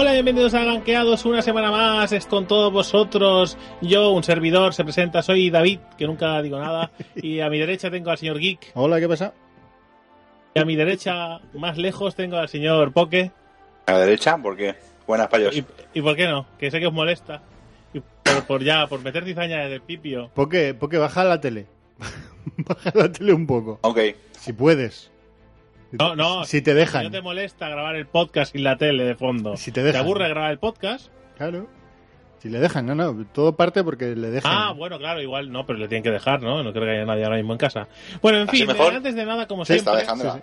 Hola, bienvenidos a Ganqueados, una semana más, es con todos vosotros. Yo, un servidor, se presenta, soy David, que nunca digo nada, y a mi derecha tengo al señor Geek, Hola, ¿qué pasa? y a mi derecha, más lejos, tengo al señor Poke. A la derecha, porque buenas payos. ¿Y, y por qué no? Que sé que os molesta. Y por, por ya, por meter cizaña desde el pipio. Porque, porque baja la tele. baja la tele un poco. Ok, Si puedes. No, no. Si te dejan. no te molesta grabar el podcast sin la tele de fondo. Si te dejan. aburre grabar el podcast? Claro. Si le dejan, no, no. Todo parte porque le dejan. Ah, bueno, claro, igual no, pero le tienen que dejar, ¿no? No creo que haya nadie ahora mismo en casa. Bueno, en Así fin, mejor. antes de nada, como está siempre. dejando. sí,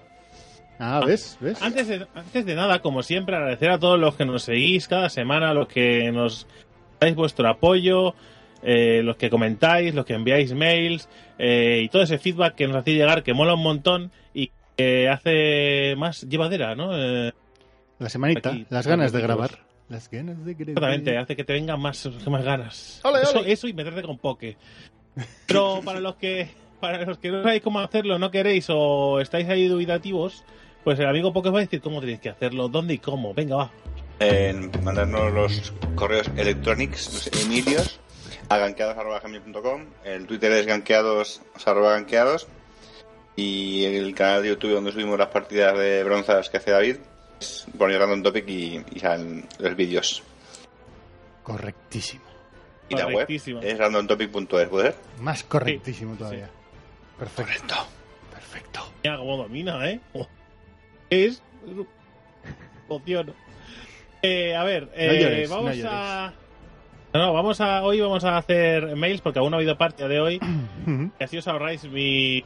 Ah, ¿ves? ¿Ves? Antes de, antes de nada, como siempre, agradecer a todos los que nos seguís cada semana, los que nos dais vuestro apoyo, eh, los que comentáis, los que enviáis mails eh, y todo ese feedback que nos hacéis llegar, que mola un montón y que hace más llevadera, ¿no? Eh, La semanita. Aquí, las ganas de grabar. Las ganas de grabar. exactamente, hace que te vengan más, más ganas. Ole, eso, ole. eso y meterte con poke. Pero para los que para los que no sabéis cómo hacerlo, no queréis o estáis ahí dubitativos, pues el amigo Poke os va a decir cómo tenéis que hacerlo, dónde y cómo. Venga, va. En mandarnos los correos electrónicos, los emilios, a ganqueados.com. El Twitter es arroba ganqueados. Y el canal de YouTube donde subimos las partidas de bronzas que hace David, es poner random topic y, y salen los vídeos. Correctísimo. Y la web Correctísimo. es randomtopic.es, ¿puede ser? Más correctísimo todavía. Perfecto. Perfecto. Mira cómo domina, ¿eh? Oh. Es. Emociono. Eh, a ver, eh, No llores, vamos no a. No, no, vamos a. Hoy vamos a hacer mails porque aún no ha habido parte de hoy. Y así os ahorráis mi.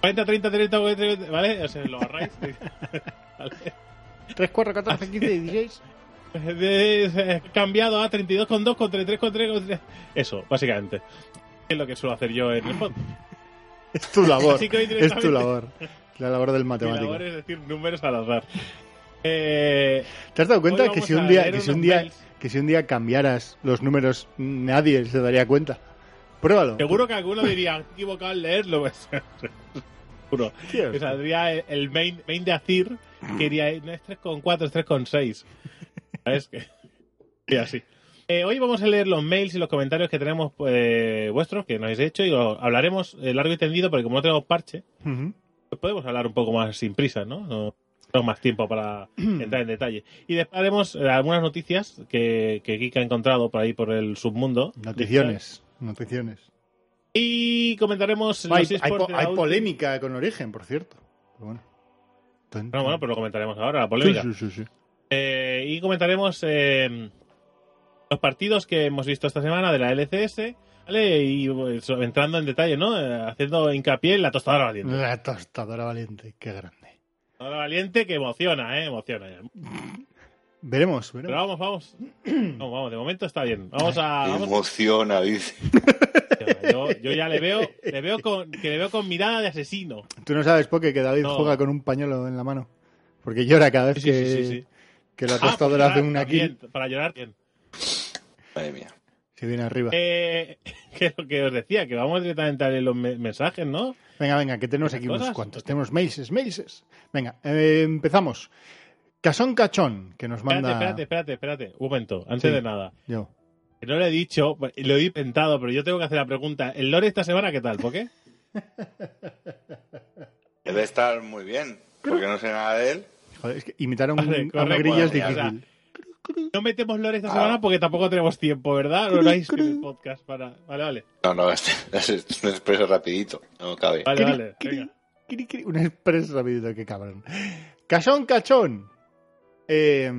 40, 30, 30, 40, ¿vale? O sea, lo ahorráis. ¿Vale? 3, 4, 14, 15, 16. De- He cambiado a 32 con 2, con 33 con 3, con 3. Eso, básicamente. Es lo que suelo hacer yo en el podcast. Es tu labor. Así que hoy es tu directamente- labor. La labor del Mi matemático. labor es decir números al azar. Eh, ¿Te has dado cuenta que si un día, que si un día, que si un día cambiaras los números, nadie se daría cuenta? Pruébalo. Seguro que alguno diría, "Me he equivocado al leerlo. pues, Seguro. Que saldría el- el main, main de Azir, que iría, no es 3,4, es 3,6. ¿Sabes? Que, y así. Eh, hoy vamos a leer los mails y los comentarios que tenemos eh, vuestros, que nos habéis hecho, y lo hablaremos eh, largo y tendido, porque como no tenemos parche, pues podemos hablar un poco más sin prisa, ¿no? No tenemos más tiempo para entrar en detalle. Y después haremos eh, algunas noticias que, que Kika ha encontrado por ahí por el submundo. Noticiones. Noticiones. Y comentaremos Hay, los hay po- hay polémica con origen, por cierto. Pero bueno. Tan, No, bueno, pero lo comentaremos ahora, la polémica. sí, sí, sí. Eh, y comentaremos eh, los partidos que hemos visto esta semana de la LCS, ¿vale? Y pues, entrando en detalle, ¿no? Eh, haciendo hincapié en la tostadora valiente. La tostadora valiente, qué grande. Tostadora valiente que emociona, ¿eh? Emociona. ya. Veremos, Pero veremos. vamos, vamos. Vamos, vamos, de momento está bien. Vamos a... vamos- Emociona, dice. yo, yo ya le veo, le veo con, que le veo con mirada de asesino. Tú no sabes, Poke, que David No. juega con un pañuelo en la mano. Porque llora cada vez Sí, que, sí, sí. que la tostadora hace una kill. Para llorar, bien. Madre mía. Se viene arriba. Eh, que es lo que os decía, que vamos directamente a leer los me- mensajes, ¿no? Venga, venga, que tenemos ¿Las aquí unos cuantos. Tenemos mailses, mailses. Venga, eh, empezamos. Casón Cachón, que nos Espérate, manda... espérate, espérate, espérate. Un momento, antes Sí. de nada. Yo. Que no lo he dicho, lo he inventado, pero yo tengo que hacer la pregunta. ¿El lore esta semana qué tal? ¿Por qué? Debe estar muy bien, porque no sé nada de él. Joder, es que imitar a un, Vale, a un correcto, grillo es o sea. No metemos lore esta Ah. semana porque tampoco tenemos tiempo, ¿verdad? No, no hay podcast para. Vale, vale. No, no, este, es un expreso rapidito. No cabe. Vale, vale. Venga. Un express rapidito, qué cabrón. Cachón, cachón. Eh,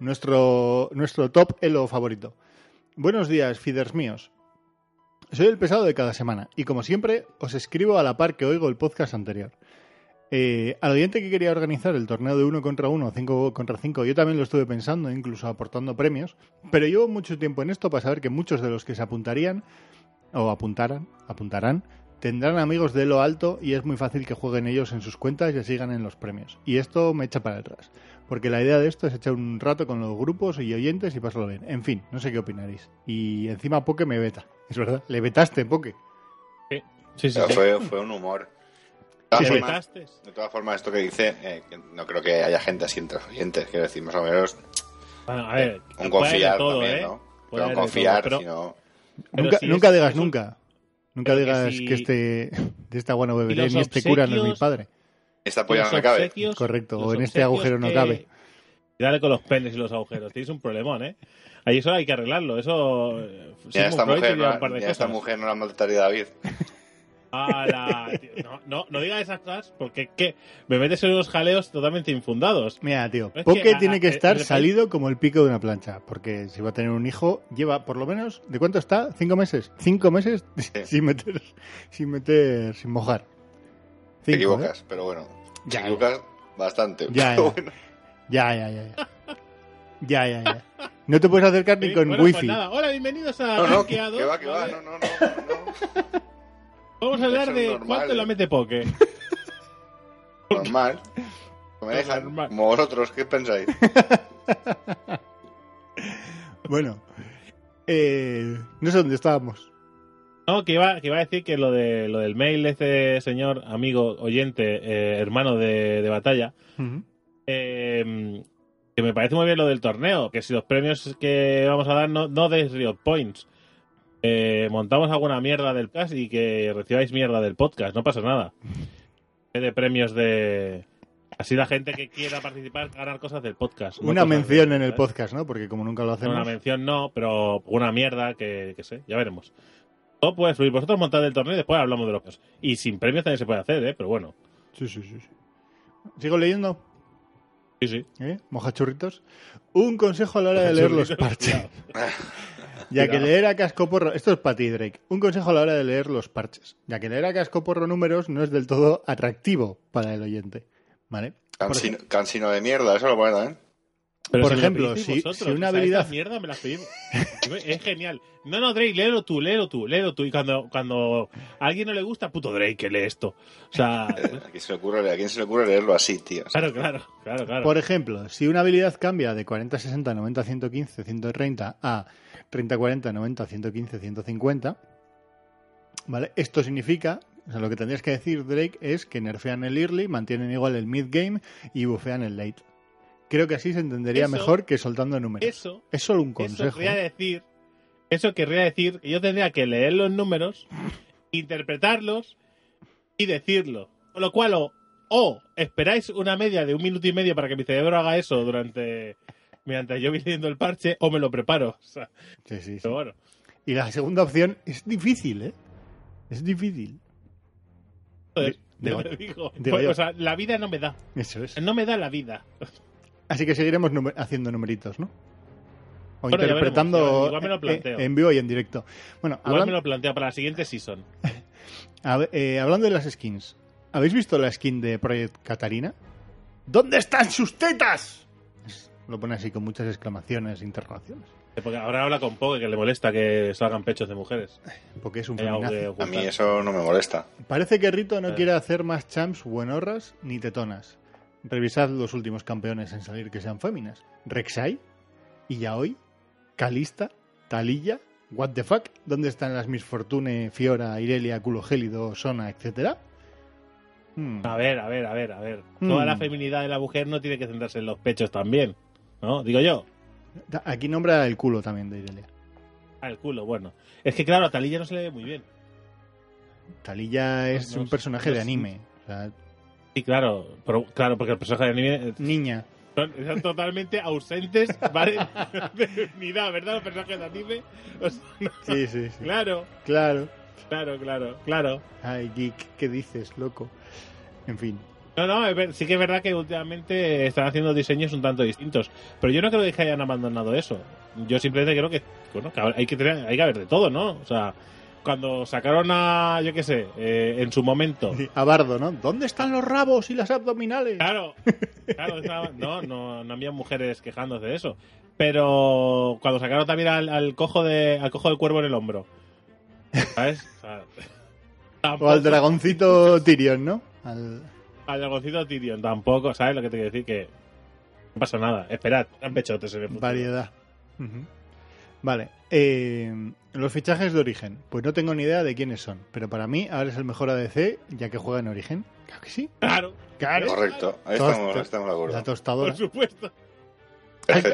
nuestro, nuestro top elo favorito. Buenos días, feeders míos. Soy el pesado de cada semana y como siempre os escribo a la par que oigo el podcast anterior. Eh, al oyente que quería organizar el torneo de uno contra uno, cinco contra cinco, yo también lo estuve pensando, incluso aportando premios, pero llevo mucho tiempo en esto para saber que muchos de los que se apuntarían, o apuntaran, apuntarán, tendrán amigos de lo alto y es muy fácil que jueguen ellos en sus cuentas y sigan en los premios. Y esto me echa para atrás, porque la idea de esto es echar un rato con los grupos y oyentes y pasarlo bien. En fin, no sé qué opinaréis. Y encima Poke me veta, es verdad, le vetaste Poke. Sí, sí, sí. fue, fue un humor. De ¿Te todas, formas, vetaste? de todas formas, esto que dice, eh, que no creo que haya gente así entre los oyentes. Quiero decir, más o menos, Bueno, a ver, un confiar todo, también, ¿eh? ¿no? Puede confiar, todo, pero- sino... Pero Nunca, si nunca es- digas nunca. Nunca Pero que digas si- que este de esta buena beberé ni este cura no es mi padre. Esta polla no me cabe. Correcto, o en este agujero no que- cabe. Dale con los penes y los agujeros. Tienes un problemón, ¿eh? Ahí eso hay que arreglarlo. Eso. eh, Ya esta mujer, no, un par de ya esta mujer no la maltrataría David. Tío, no, no, no digas esas cosas porque que me metes en unos jaleos totalmente infundados. Mira, tío, Es Poke a- tiene que a- estar el- el- salido como el pico de una plancha, porque si va a tener un hijo, lleva por lo menos, ¿de cuánto está? ¿Cinco meses? ¿Cinco meses sin meter, sin meter, sin mojar? Te Cinco, equivocas, pero bueno. Ya, te ya. equivocas bastante. Ya, pero ya. bueno. ¿eh? Ya, ya, ya. Ya, ya, ya. ya. No te puedes acercar ni con bueno, pues wifi. nada. Hola, bienvenidos a No, no, que, va, que va. No, no, no. no. Vamos a hablar de normal, cuánto ¿eh? lo mete Poke. Normal. Me dejan. Normal. Como vosotros, ¿qué pensáis? Bueno, eh, no sé dónde estábamos. No, que iba, que iba a decir que lo de lo del mail de este señor, amigo, oyente, eh, hermano de, de batalla, eh, que me parece muy bien lo del torneo, que si los premios que vamos a dar no, no des Riot Points, eh, montamos alguna mierda del podcast y que recibáis mierda del podcast, no pasa nada. De premios de... Así la gente que quiera participar ganar cosas del podcast. no Una cosas mención en el podcast, ¿no? Porque como nunca lo hacemos. Una mención no, pero una mierda que, que sé, ya veremos. Todo puede fluir. Vosotros montad el torneo y después hablamos de los premios. Y sin premios también se puede hacer, ¿eh? Pero bueno. Sí, sí, sí. sí. ¿Sigo leyendo? Sí, sí. ¿Eh? Mojachurritos. Un consejo a la hora de leer los parches. Ya que leer a cascoporro, esto es para ti, Drake. Un consejo a la hora de leer los parches. Ya que leer a cascoporro números no es del todo atractivo para el oyente. ¿Vale? Cansino, cansino de mierda, eso lo bueno, ¿eh? Pero Por si ejemplo, si- vosotros, si una o sea, habilidad- esta mierda me la pedís. es genial. No, no, Drake, léelo tú, léelo tú, léelo tú. Y cuando, cuando a alguien no le gusta, puto Drake, que lee esto. O sea, ¿A quién se le ocurre, a quién se le ocurre leerlo así, tío? claro, claro, claro, claro. Por ejemplo, si una habilidad cambia de 40, 60, 90, 115, 130 a 30, 40, 90, 115, 150, ¿vale? Esto significa, o sea, lo que tendrías que decir, Drake, es que nerfean el early, mantienen igual el mid game y bufean el late. Creo que así se entendería Eso- mejor que soltando números. Eso, es solo un eso consejo. querría ¿eh? decir, eso querría decir que yo tendría que leer los números, interpretarlos y decirlo. Con lo cual, o, o esperáis una media de un minuto y medio para que mi cerebro haga eso durante mientras yo voy leyendo el parche, o me lo preparo. O sea, Sí, sí, bueno. Y la segunda opción es difícil, ¿eh? Es difícil. Joder, Digo- digo. Pues, o sea, la vida no me da. Eso es. No me da la vida. Así que seguiremos numer- haciendo numeritos, ¿no? O Bueno, interpretando veremos, igual me lo eh, planteo. en vivo y en directo. Bueno, Igual me lo planteo para la siguiente season. ver, eh, hablando de las skins, ¿habéis visto la skin de Project Catarina? ¿Dónde están sus tetas? Lo pone así con muchas exclamaciones, interrogaciones. Porque ahora habla con Poke que le molesta que salgan pechos de mujeres. Porque es un Eh, feminazi. A mí eso no me molesta. Parece que Rito no Eh. quiere hacer más champs buenorras ni tetonas. Revisad los últimos campeones en salir que sean féminas. Rek'Sai, Yaoi, Kalista, Talilla, What the fuck, ¿dónde están las Miss Fortune, Fiora, Irelia, Culo Gélido, Sona, etcétera? Hmm. A ver, a ver, a ver, a ver. Mm. Toda la feminidad de la mujer no tiene que centrarse en los pechos también. ¿No? Digo yo. Aquí nombra el culo también de Irelia. Ah, el culo, bueno. Es que claro, a Talilla no se le ve muy bien. Talilla es No, un personaje no de anime. O sea, Sí, claro, pero, claro, porque el personaje de anime Niña. son, son totalmente ausentes, ¿vale? de unidad, ¿verdad? Los personajes de anime. O sea, no- Sí, sí, sí. claro, Claro. claro, claro, claro. Ay, geek, ¿qué dices, loco? En fin. No, no, sí que es verdad que últimamente están haciendo diseños un tanto distintos. Pero yo no creo que hayan abandonado eso. Yo simplemente creo que, bueno, que hay que tener, hay que haber de todo, ¿no? O sea, cuando sacaron a, yo qué sé, eh, en su momento. A Bardo, ¿no? ¿Dónde están los rabos y las abdominales? Claro, claro, estaba- no, no, no había mujeres quejándose de eso. Pero cuando sacaron también al, al cojo de, al cojo del cuervo en el hombro. ¿Sabes? O sea, O al dragoncito Tyrion, ¿no? Al... Al dragoncito Tyrion tampoco, ¿sabes lo que te quiero decir? Que no pasa nada. Esperad, han pechotes en el futuro. Variedad. Ujú. Vale. eh, los fichajes de origen. Pues no tengo ni idea de quiénes son. Pero para mí ahora es el mejor ADC ya que juega en origen. Claro que sí. Claro, Claro. Correcto, ahí estamos, ahí estamos de La acuerdo. tostadora. por supuesto.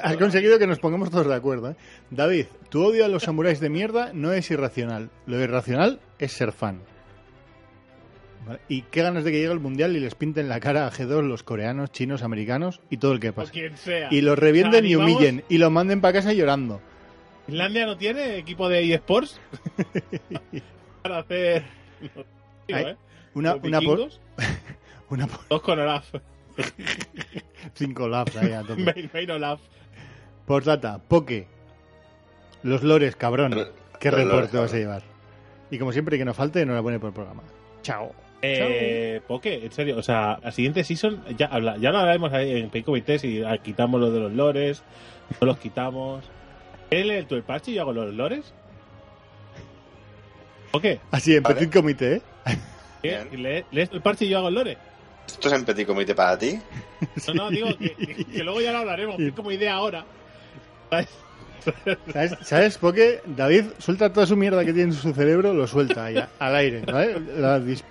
Has, conseguido que nos pongamos todos de acuerdo. ¿eh? David, tu odio a los samuráis de mierda no es irracional. Lo irracional es ser fan. Vale, Y qué ganas de que llegue el mundial y les pinten la cara a G2 los coreanos, chinos, americanos y todo el que O pase. quien sea. Y los revienten O sea, y humillen y los manden para casa llorando. ¿Finlandia no tiene equipo de eSports? Para hacer. no, digo, ¿eh? Una, una, por, una por Dos con Olaf. cinco laps ahí a tope. Main, main Olaf. Postdata, Poke. Los lores, cabrón. ¿Qué Los reporte lores, vas a llevar? Y como siempre que nos falte, enhorabuena por el programa. Chao. Eh, Poke, en serio, o sea, la siguiente season, ya, habla, ya lo hablaremos ahí en Comité si ah, quitamos lo de los lores, no los quitamos. ¿Él el tú el parche y yo hago los lores? Poke, Así, en Vale. petit comité, ¿eh? ¿qué? ¿Le- ¿lees tú el parche y yo hago el lore? ¿Esto es en petit comité para ti? No, no, digo que, que- que luego ya lo hablaremos, es como idea ahora. ¿Sabes? ¿Sabes, ¿Sabes? Porque David suelta toda su mierda que tiene en su cerebro, lo suelta ahí, al aire, ¿vale? La dis-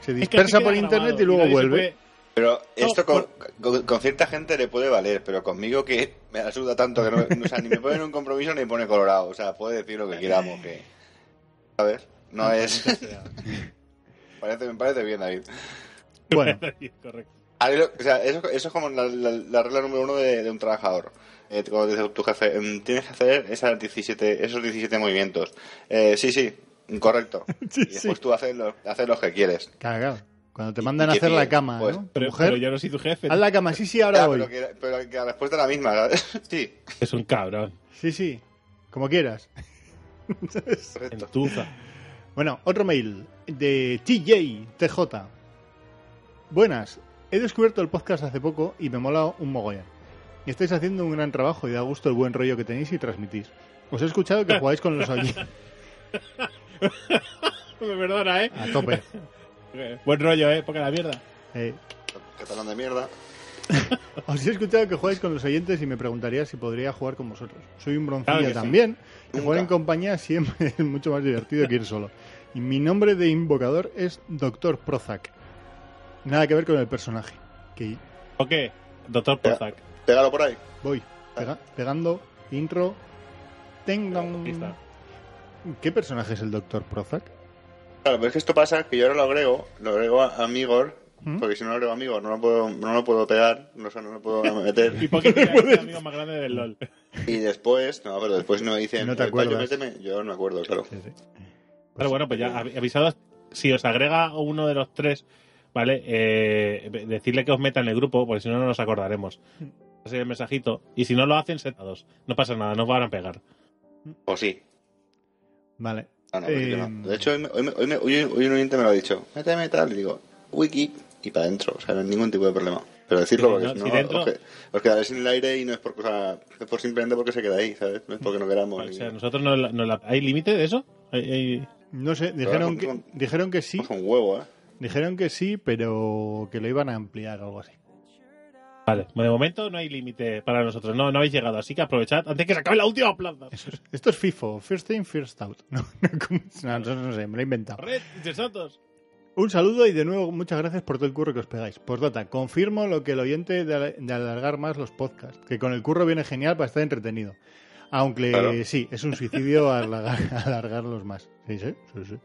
se Es que dispersa por internet grabado y luego vuelve. Pero esto con, por- con- con cierta gente le puede valer, pero conmigo que me asuda tanto que no, o sea, ni me pone en un compromiso ni me pone colorado. O sea, puede decir lo que queramos, que... ¿Sabes? No es... parece, me parece bien, David. Bueno, Correcto. O sea, eso, eso es como la, la- la regla número uno de, de un trabajador. Eh, como dice tu jefe, em, tienes que hacer esas 17, esos 17 movimientos. Eh, sí, sí, correcto. Sí, y después sí. tú haces, lo- haces los que quieres. claro, claro. Cuando te ¿Y- mandan a hacer la cama, Pues, ¿no? Pero, mujer, pero yo no soy tu jefe. haz la cama, sí, sí, ahora Ya, voy. pero, que, pero que la respuesta es la misma. ¿sabes? sí, Es un cabrón. Sí, sí, como quieras. Entuza. Bueno, otro mail de TJ, TJ. Buenas, he descubierto el podcast hace poco y me mola un mogollón. Y estáis haciendo un gran trabajo y da gusto el buen rollo que tenéis y transmitís. Os he escuchado que jugáis con los oyentes Me perdona, ¿eh? a tope. Buen rollo, ¿eh? Poca la mierda. Eh, Catalán de mierda. os he escuchado que jugáis con los oyentes y me preguntaría si podría jugar con vosotros. Soy un broncilla Claro que sí. también. Y jugar en compañía siempre es mucho más divertido que ir solo. Y mi nombre de invocador es Doctor Prozac. Nada que ver con el personaje. Que ¿O qué? Doctor Prozac. Pégalo por ahí. voy pega- pegando intro. Está. ¿Qué personaje es el Doctor Prozac? Claro, pero es que esto pasa que yo ahora lo agrego, lo agrego a, a Migor, ¿Mm? porque si no lo agrego a Migor no lo puedo, no lo puedo pegar, no, sé, no lo puedo meter. ¿Y por qué tiene el amigo más grande del LOL? Y después, no, pero después no me dicen, No te "Eh, acuerdas. méteme". Yo no me acuerdo, claro. Sí, sí. Pero bueno, pues ya avi- avisados, si os agrega uno de los tres, ¿vale? Eh, decirle que os meta en el grupo, porque si no, no nos acordaremos. Así el mensajito. Y si no lo hacen, sentados. No pasa nada, no os van a pegar. O sí. Vale. Ah, no, pero yo Eh, no. De hecho, hoy, me- hoy, me- hoy, me- hoy- hoy un oyente me lo ha dicho. Méteme tal, y digo, wiki, y para adentro. O sea, no hay ningún tipo de problema. Pero decirlo Sí, porque no, si no, dentro- os, que- os quedaréis en el aire y no es por cosa, es por simplemente porque se queda ahí, ¿sabes? No es porque no queramos. O sea, nosotros no, la- no la- ¿Hay límite de eso? ¿Hay- hay- No sé, dijeron que, con- dijeron que sí. Es un huevo, ¿eh? Dijeron que sí, pero que lo iban a ampliar o algo así. Vale, de momento no hay límite para nosotros. No, no habéis llegado, así que aprovechad antes que se acabe la última plaza. Eso es- esto es FIFO, First In, First Out. No, no, ¿cómo es? No, no, no sé, me lo he inventado. Red. Un saludo y de nuevo muchas gracias por todo el curro que os pegáis. Postdata, confirmo lo que el oyente de, al- de alargar más los podcasts, que con el curro viene genial para estar entretenido. Aunque Claro. sí, es un suicidio alargar, alargarlos más. Sí, sí, sí, sí.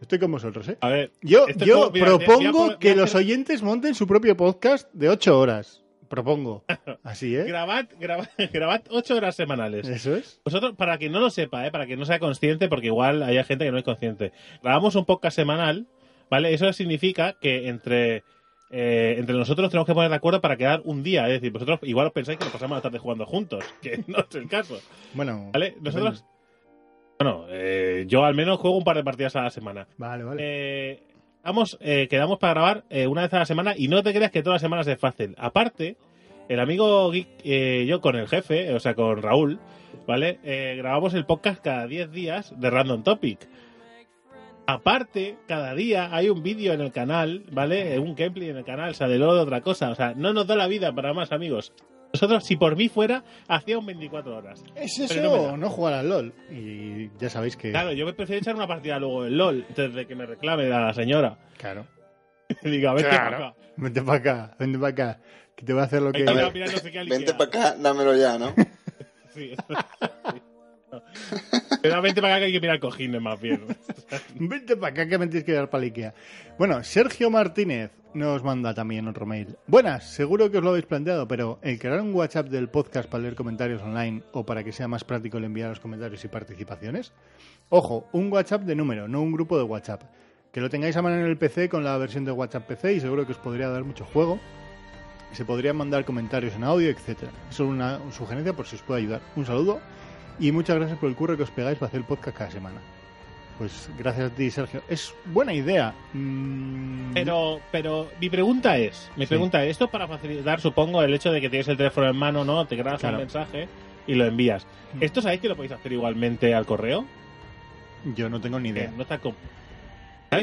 Estoy con vosotros, ¿eh? A ver, Yo, yo como- mira, voy a- propongo que voy a los hacer- oyentes monten su propio podcast de ocho horas. Propongo. Así, ¿eh? Grabad, grabad, grabad ocho horas semanales. Eso es. Vosotros, para que no lo sepa, ¿eh? para que no sea consciente, porque igual hay gente que no es consciente, grabamos un podcast semanal, ¿vale? Eso significa que entre, eh, entre nosotros tenemos que poner de acuerdo para quedar un día. Es decir, vosotros igual os pensáis que nos pasamos la tarde jugando juntos, que no es el caso, Bueno. ¿vale? Nosotros, bueno, eh, yo al menos juego un par de partidas a la semana. Vale, vale. Eh, eh, quedamos para grabar eh, una vez a la semana y no te creas que todas las semanas es fácil. Aparte, el amigo Geek, eh, yo con el jefe, o sea, con Raúl, ¿vale? Eh, grabamos el podcast cada 10 días de Random Topic. Aparte, cada día hay un vídeo en el canal, ¿vale? Un gameplay en el canal, o sea, de lo de otra cosa. O sea, no nos da la vida para más amigos. Nosotros, si por mí fuera, hacía un 24 horas. ¿Es eso no no jugar al LOL? Y ya sabéis que. Claro, yo me prefiero echar una partida luego en LOL, desde que me reclame la señora. Claro. Diga, vete Claro. para acá. Vente para acá, vente para acá. Que te voy a hacer lo que. ver, a mirar no sé qué al Vente para acá, dámelo ya, ¿no? Sí. Pero para acá que hay que mirar cojines más bien. Vente para acá que me que dar para Ikea. Bueno, Sergio Martínez nos manda también otro mail. Buenas, seguro que os lo habéis planteado, pero el crear un WhatsApp del podcast para leer comentarios online o para que sea más práctico el enviar los comentarios y participaciones. Ojo, un WhatsApp de número, no un grupo de WhatsApp. Que lo tengáis a mano en el PC con la versión de WhatsApp PC y seguro que os podría dar mucho juego. Se podrían mandar comentarios en audio. Eso es una sugerencia por si os puede ayudar. Un saludo y muchas gracias por el curro que os pegáis para hacer el podcast cada semana. Pues gracias a ti, Sergio. Es buena idea. Mm, Pero, pero mi pregunta es, mi Sí. pregunta es, esto es para facilitar, supongo, el hecho de que tienes el teléfono en mano, ¿no? Te grabas Claro. un mensaje y lo envías. Mm. ¿Esto sabéis que lo podéis hacer igualmente al correo? Yo no tengo ni idea. no está ¿Sabes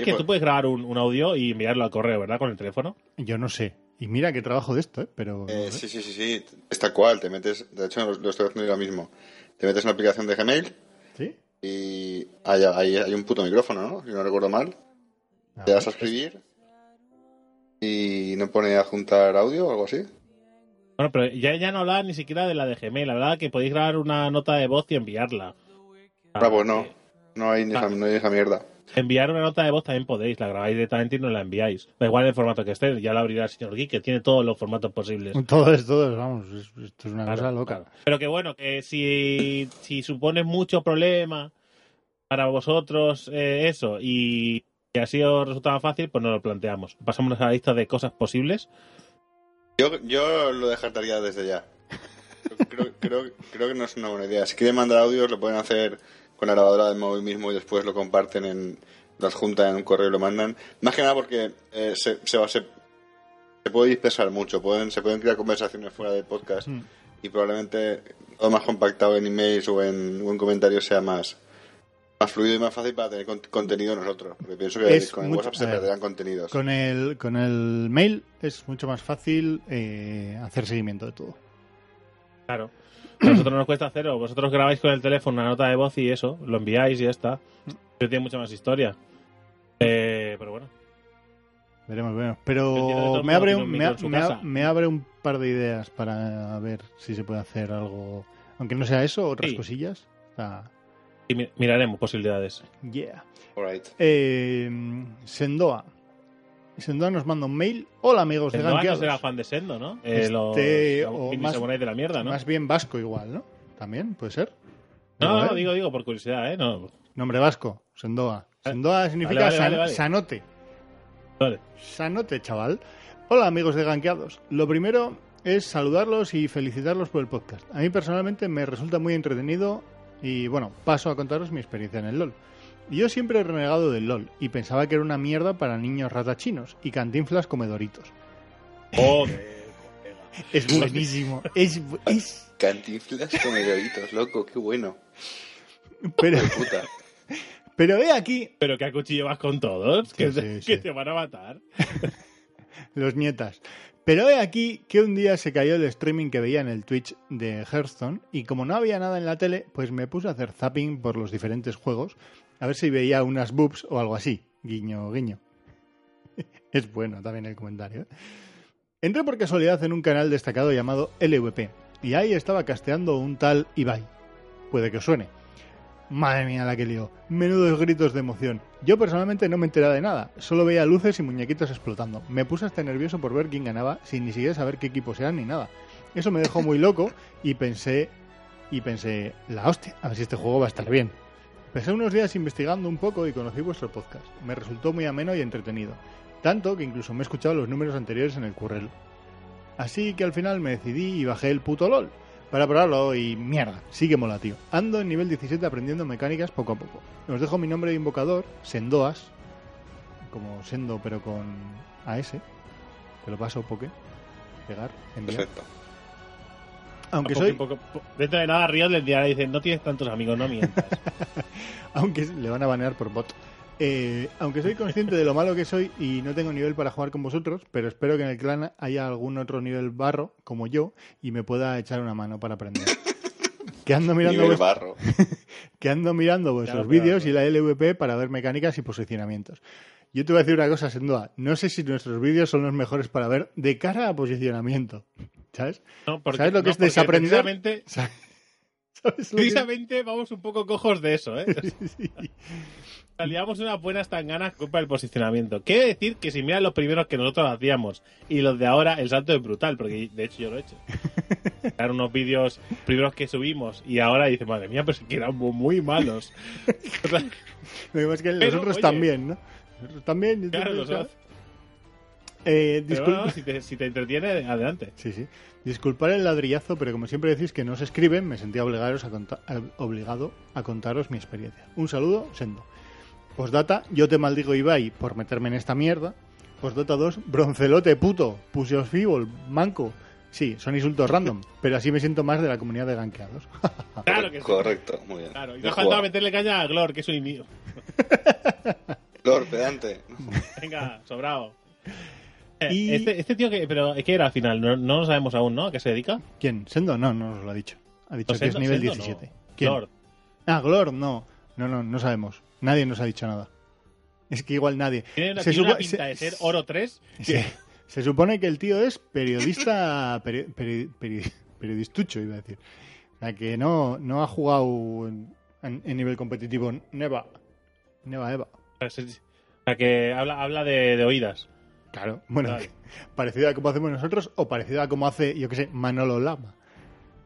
Sí, que pues- tú puedes grabar un, un audio y enviarlo al correo, ¿verdad? Con el teléfono. Yo no sé. Y mira que trabajo de esto, ¿eh? Pero... Eh, sí, sí, sí, sí. Es tal cual. Te metes, de hecho, lo, lo estoy haciendo ahora mismo. Te metes en una aplicación de Gmail ¿Sí? y hay, hay, hay un puto micrófono, ¿no? Si no recuerdo mal. A Te das a escribir y no pone adjuntar audio o algo así. Bueno, pero ya, ya no hablaba ni siquiera de la de Gmail, hablaba que podéis grabar una nota de voz y enviarla. Ah, pues no. Eh, No hay ni, Ah. esa, no hay esa mierda. Enviar una nota de voz también podéis, la grabáis directamente y no la enviáis. Da igual el formato que esté, ya la abrirá el señor Geek, que tiene todos los formatos posibles. Todos, todos, vamos. es- Esto es una Claro, cosa loca. claro. Pero que bueno, que si, si supone mucho problema para vosotros eh, eso y, y así os resulta más fácil, pues no lo planteamos. Pasamos a la lista de cosas posibles. Yo, yo lo descartaría desde ya. Creo, creo, creo que no es una buena idea. Si quieren mandar audios, lo pueden hacer con la grabadora del móvil mismo y después lo comparten en lo adjuntan en un correo y lo mandan. Más que nada porque eh, se, se, va- se, se puede dispersar mucho. Pueden, se pueden crear conversaciones fuera del podcast Mm. y probablemente todo más compactado en emails o en, o en comentarios sea más, más fluido y más fácil para tener con- contenido nosotros. Porque pienso que Es con el mucho- WhatsApp se ver, perderán contenidos. Con el, con el mail es mucho más fácil eh, hacer seguimiento de todo. Claro. A nosotros nos cuesta hacerlo. Vosotros grabáis con el teléfono una nota de voz y eso, lo enviáis y ya está. Pero tiene mucha más historia. Eh, pero bueno. Veremos, veremos. Pero me abre, un, me, a- a- abre un par de ideas para ver si se puede hacer algo. Aunque no sea eso, otras Sí. cosillas. Ah, Y mi- miraremos posibilidades. yeah. Alright. Eh, Sendoa. Sendoa nos manda un mail. Hola amigos de El Noah no Gankeados. será fan de Sendo, ¿no? Este, Eh, los o más- de la mierda, ¿no? Más bien vasco igual, ¿no? También, puede ser. No, no, ¿eh? digo, digo, por curiosidad, ¿eh? No, Nombre vasco, Sendoa. Sendoa significa vale, vale. sanote. vale. Sanote, chaval. Hola amigos de Gankeados. Lo primero es saludarlos y felicitarlos por el podcast. A mí personalmente me resulta muy entretenido y bueno, paso a contaros mi experiencia en el LOL. Yo siempre he renegado del LOL y pensaba que era una mierda para niños ratachinos y cantinflas comedoritos. Joder. Es buenísimo. es, Cantinflas comedoritos, loco, qué bueno. pero, Puta. pero he aquí Pero que a cuchillo vas con todos, que, Sí, te, sí, que sí. te van a matar. los nietas. Pero he aquí que un día se cayó el streaming que veía en el Twitch de Hearthstone y como no había nada en la tele, pues me puse a hacer zapping por los diferentes juegos a ver si veía unas boobs o algo así. Guiño, guiño. es bueno también el comentario. ¿eh? Entré por casualidad en un canal destacado llamado LVP y ahí estaba casteando un tal Ibai. Puede que os suene. Madre mía, la que lió. Menudos gritos de emoción. Yo personalmente no me enteraba de nada, solo veía luces y muñequitos explotando. Me puse hasta nervioso por ver quién ganaba sin ni siquiera saber qué equipos eran ni nada. Eso me dejó muy loco y pensé, y pensé, la hostia, a ver si este juego va a estar bien. Pasé unos días investigando un poco y conocí vuestro podcast. Me resultó muy ameno y entretenido. Tanto que incluso me he escuchado los números anteriores en el currel. Así que al final me decidí y bajé el puto LOL para probarlo y mierda, sí que mola, tío. Ando en nivel 17 aprendiendo mecánicas poco a poco. Os dejo mi nombre de invocador, Sendoas, como Sendo pero con AS. Te lo paso, Poke. Pegar, enviar. Perfecto. Aunque Poco- soy, poco- dentro de nada, Riot les dirá, dicen, no tienes tantos amigos, no mientas. aunque le van a banear por bot. Eh, aunque soy consciente de lo malo que soy y no tengo nivel para jugar con vosotros, pero espero que en el clan haya algún otro nivel barro como yo y me pueda echar una mano para aprender. que ando mirando Nivel barro. que ando mirando vuestros Claro, vídeos claro. y la LVP para ver mecánicas y posicionamientos. Yo te voy a decir una cosa, Sendoa. No sé si nuestros vídeos son los mejores para ver de cara a posicionamiento. ¿Sabes? No, porque- ¿Sabes lo que no, es desaprender? Precisamente, ¿Sabes lo que- precisamente vamos un poco cojos de eso, ¿eh? Sí. Salíamos unas buenas tanganas culpa del posicionamiento. Quiere decir que si miras los primeros que nosotros hacíamos y los de ahora, el salto es brutal, porque de hecho yo lo he hecho. Eran unos vídeos primeros que subimos y ahora dices, madre mía, pero es que eran muy, malos. O sea, Lo que pasa es que Pero, nosotros oye. también, ¿no? Nosotros también. claro. Eh, no, si, te, si te entretiene, adelante. Sí, sí. Disculpar el ladrillazo, pero como siempre decís que no se escriben, me sentía obligaros a conta- obligado a contaros mi experiencia. Un saludo, Sendo. Postdata, yo te maldigo Ibai por meterme en esta mierda. Postdata 2, broncelote puto, pusios fibol, manco. Sí, son insultos random, pero así me siento más de la comunidad de ganqueados. Claro que sí. Correcto, muy bien. Claro, y no faltaba meterle caña a Glor, que es un niño. Lord, pedante. Venga, sobrado. Eh, Y- Este, este tío que, pero ¿qué era al final? No, no lo sabemos aún, ¿no? ¿A qué se dedica? ¿Quién? ¿Sendo? No, no nos lo ha dicho. Ha dicho que es nivel Sendo no. 17. ¿Quién? Glor. Ah, Glor, no. No, no, no sabemos. Nadie nos ha dicho nada. Es que igual nadie. Tiene una, Se tiene una supo- pinta se- de ser oro 3. Se, se supone que el tío es periodista, peri- peri- peri- periodistucho, iba a decir. O sea, que no, no ha jugado en, en- en nivel competitivo. Neva. Neva Eva. O sea, que habla, habla de, de oídas. Claro. Bueno, Vale. parecido a como hacemos nosotros o parecido a como hace, yo qué sé, Manolo Lama.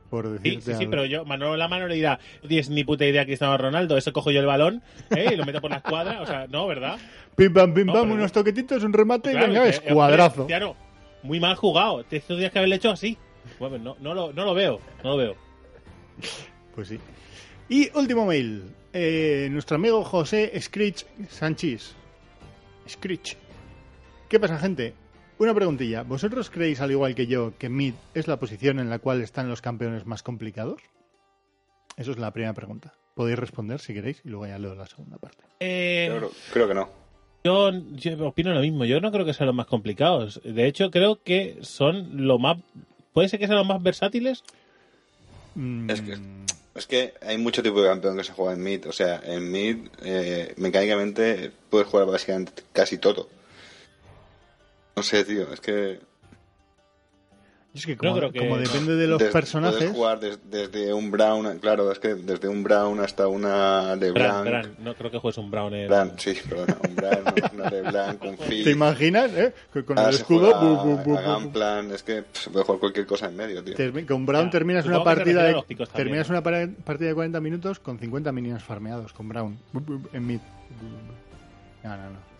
Por decirte sí, sí, algo. pero yo, Manolo Lama no le dirá, tienes ni puta idea Cristiano Ronaldo, eso cojo yo el balón ¿eh? y lo meto por la escuadra. O sea, no, ¿verdad? Pim pam, pim No, pam, unos toquetitos, un remate Claro, y venga, eh, escuadrazo. hombre, Cristiano, muy mal jugado. Te tendrías que haberle hecho así. Bueno, no, no, lo, no lo veo, no lo veo. Pues sí. Y último mail. Eh, nuestro amigo José Screech Sánchez. Screech. ¿Qué pasa, gente? Una preguntilla. ¿Vosotros creéis, al igual que yo, que mid es la posición en la cual están los campeones más complicados? Eso es la primera pregunta. Podéis responder si queréis y luego ya leo la segunda parte. Eh, Yo creo, creo que no. yo, yo opino lo mismo. Yo no creo que sean los más complicados. De hecho, creo que son lo más. ¿Puede ser que sean los más versátiles? Mm, Es que- Es que hay mucho tipo de campeón que se juega en mid. O sea, en mid, eh, mecánicamente, puedes jugar básicamente casi todo. No sé, tío, es que es que como, creo que- como depende de los des- personajes... Puedes jugar des- desde un Brown, claro, es que desde un Brown hasta una de Bran, Blanc. Bran. No creo que juegues un Brown. en- Bran, sí, perdona, un Brown, una de Blanc, un Fizz. ¿Te imaginas? eh? Que con Ahora el escudo... juega bu, bu. Gunplan, es que pff, puedes jugar cualquier cosa en medio, tío. Termi- Con Brown Ya, terminas una partida de también, terminas ¿no? una partida de 40 minutos con 50 minions farmeados con Brown en mid. No, no, no.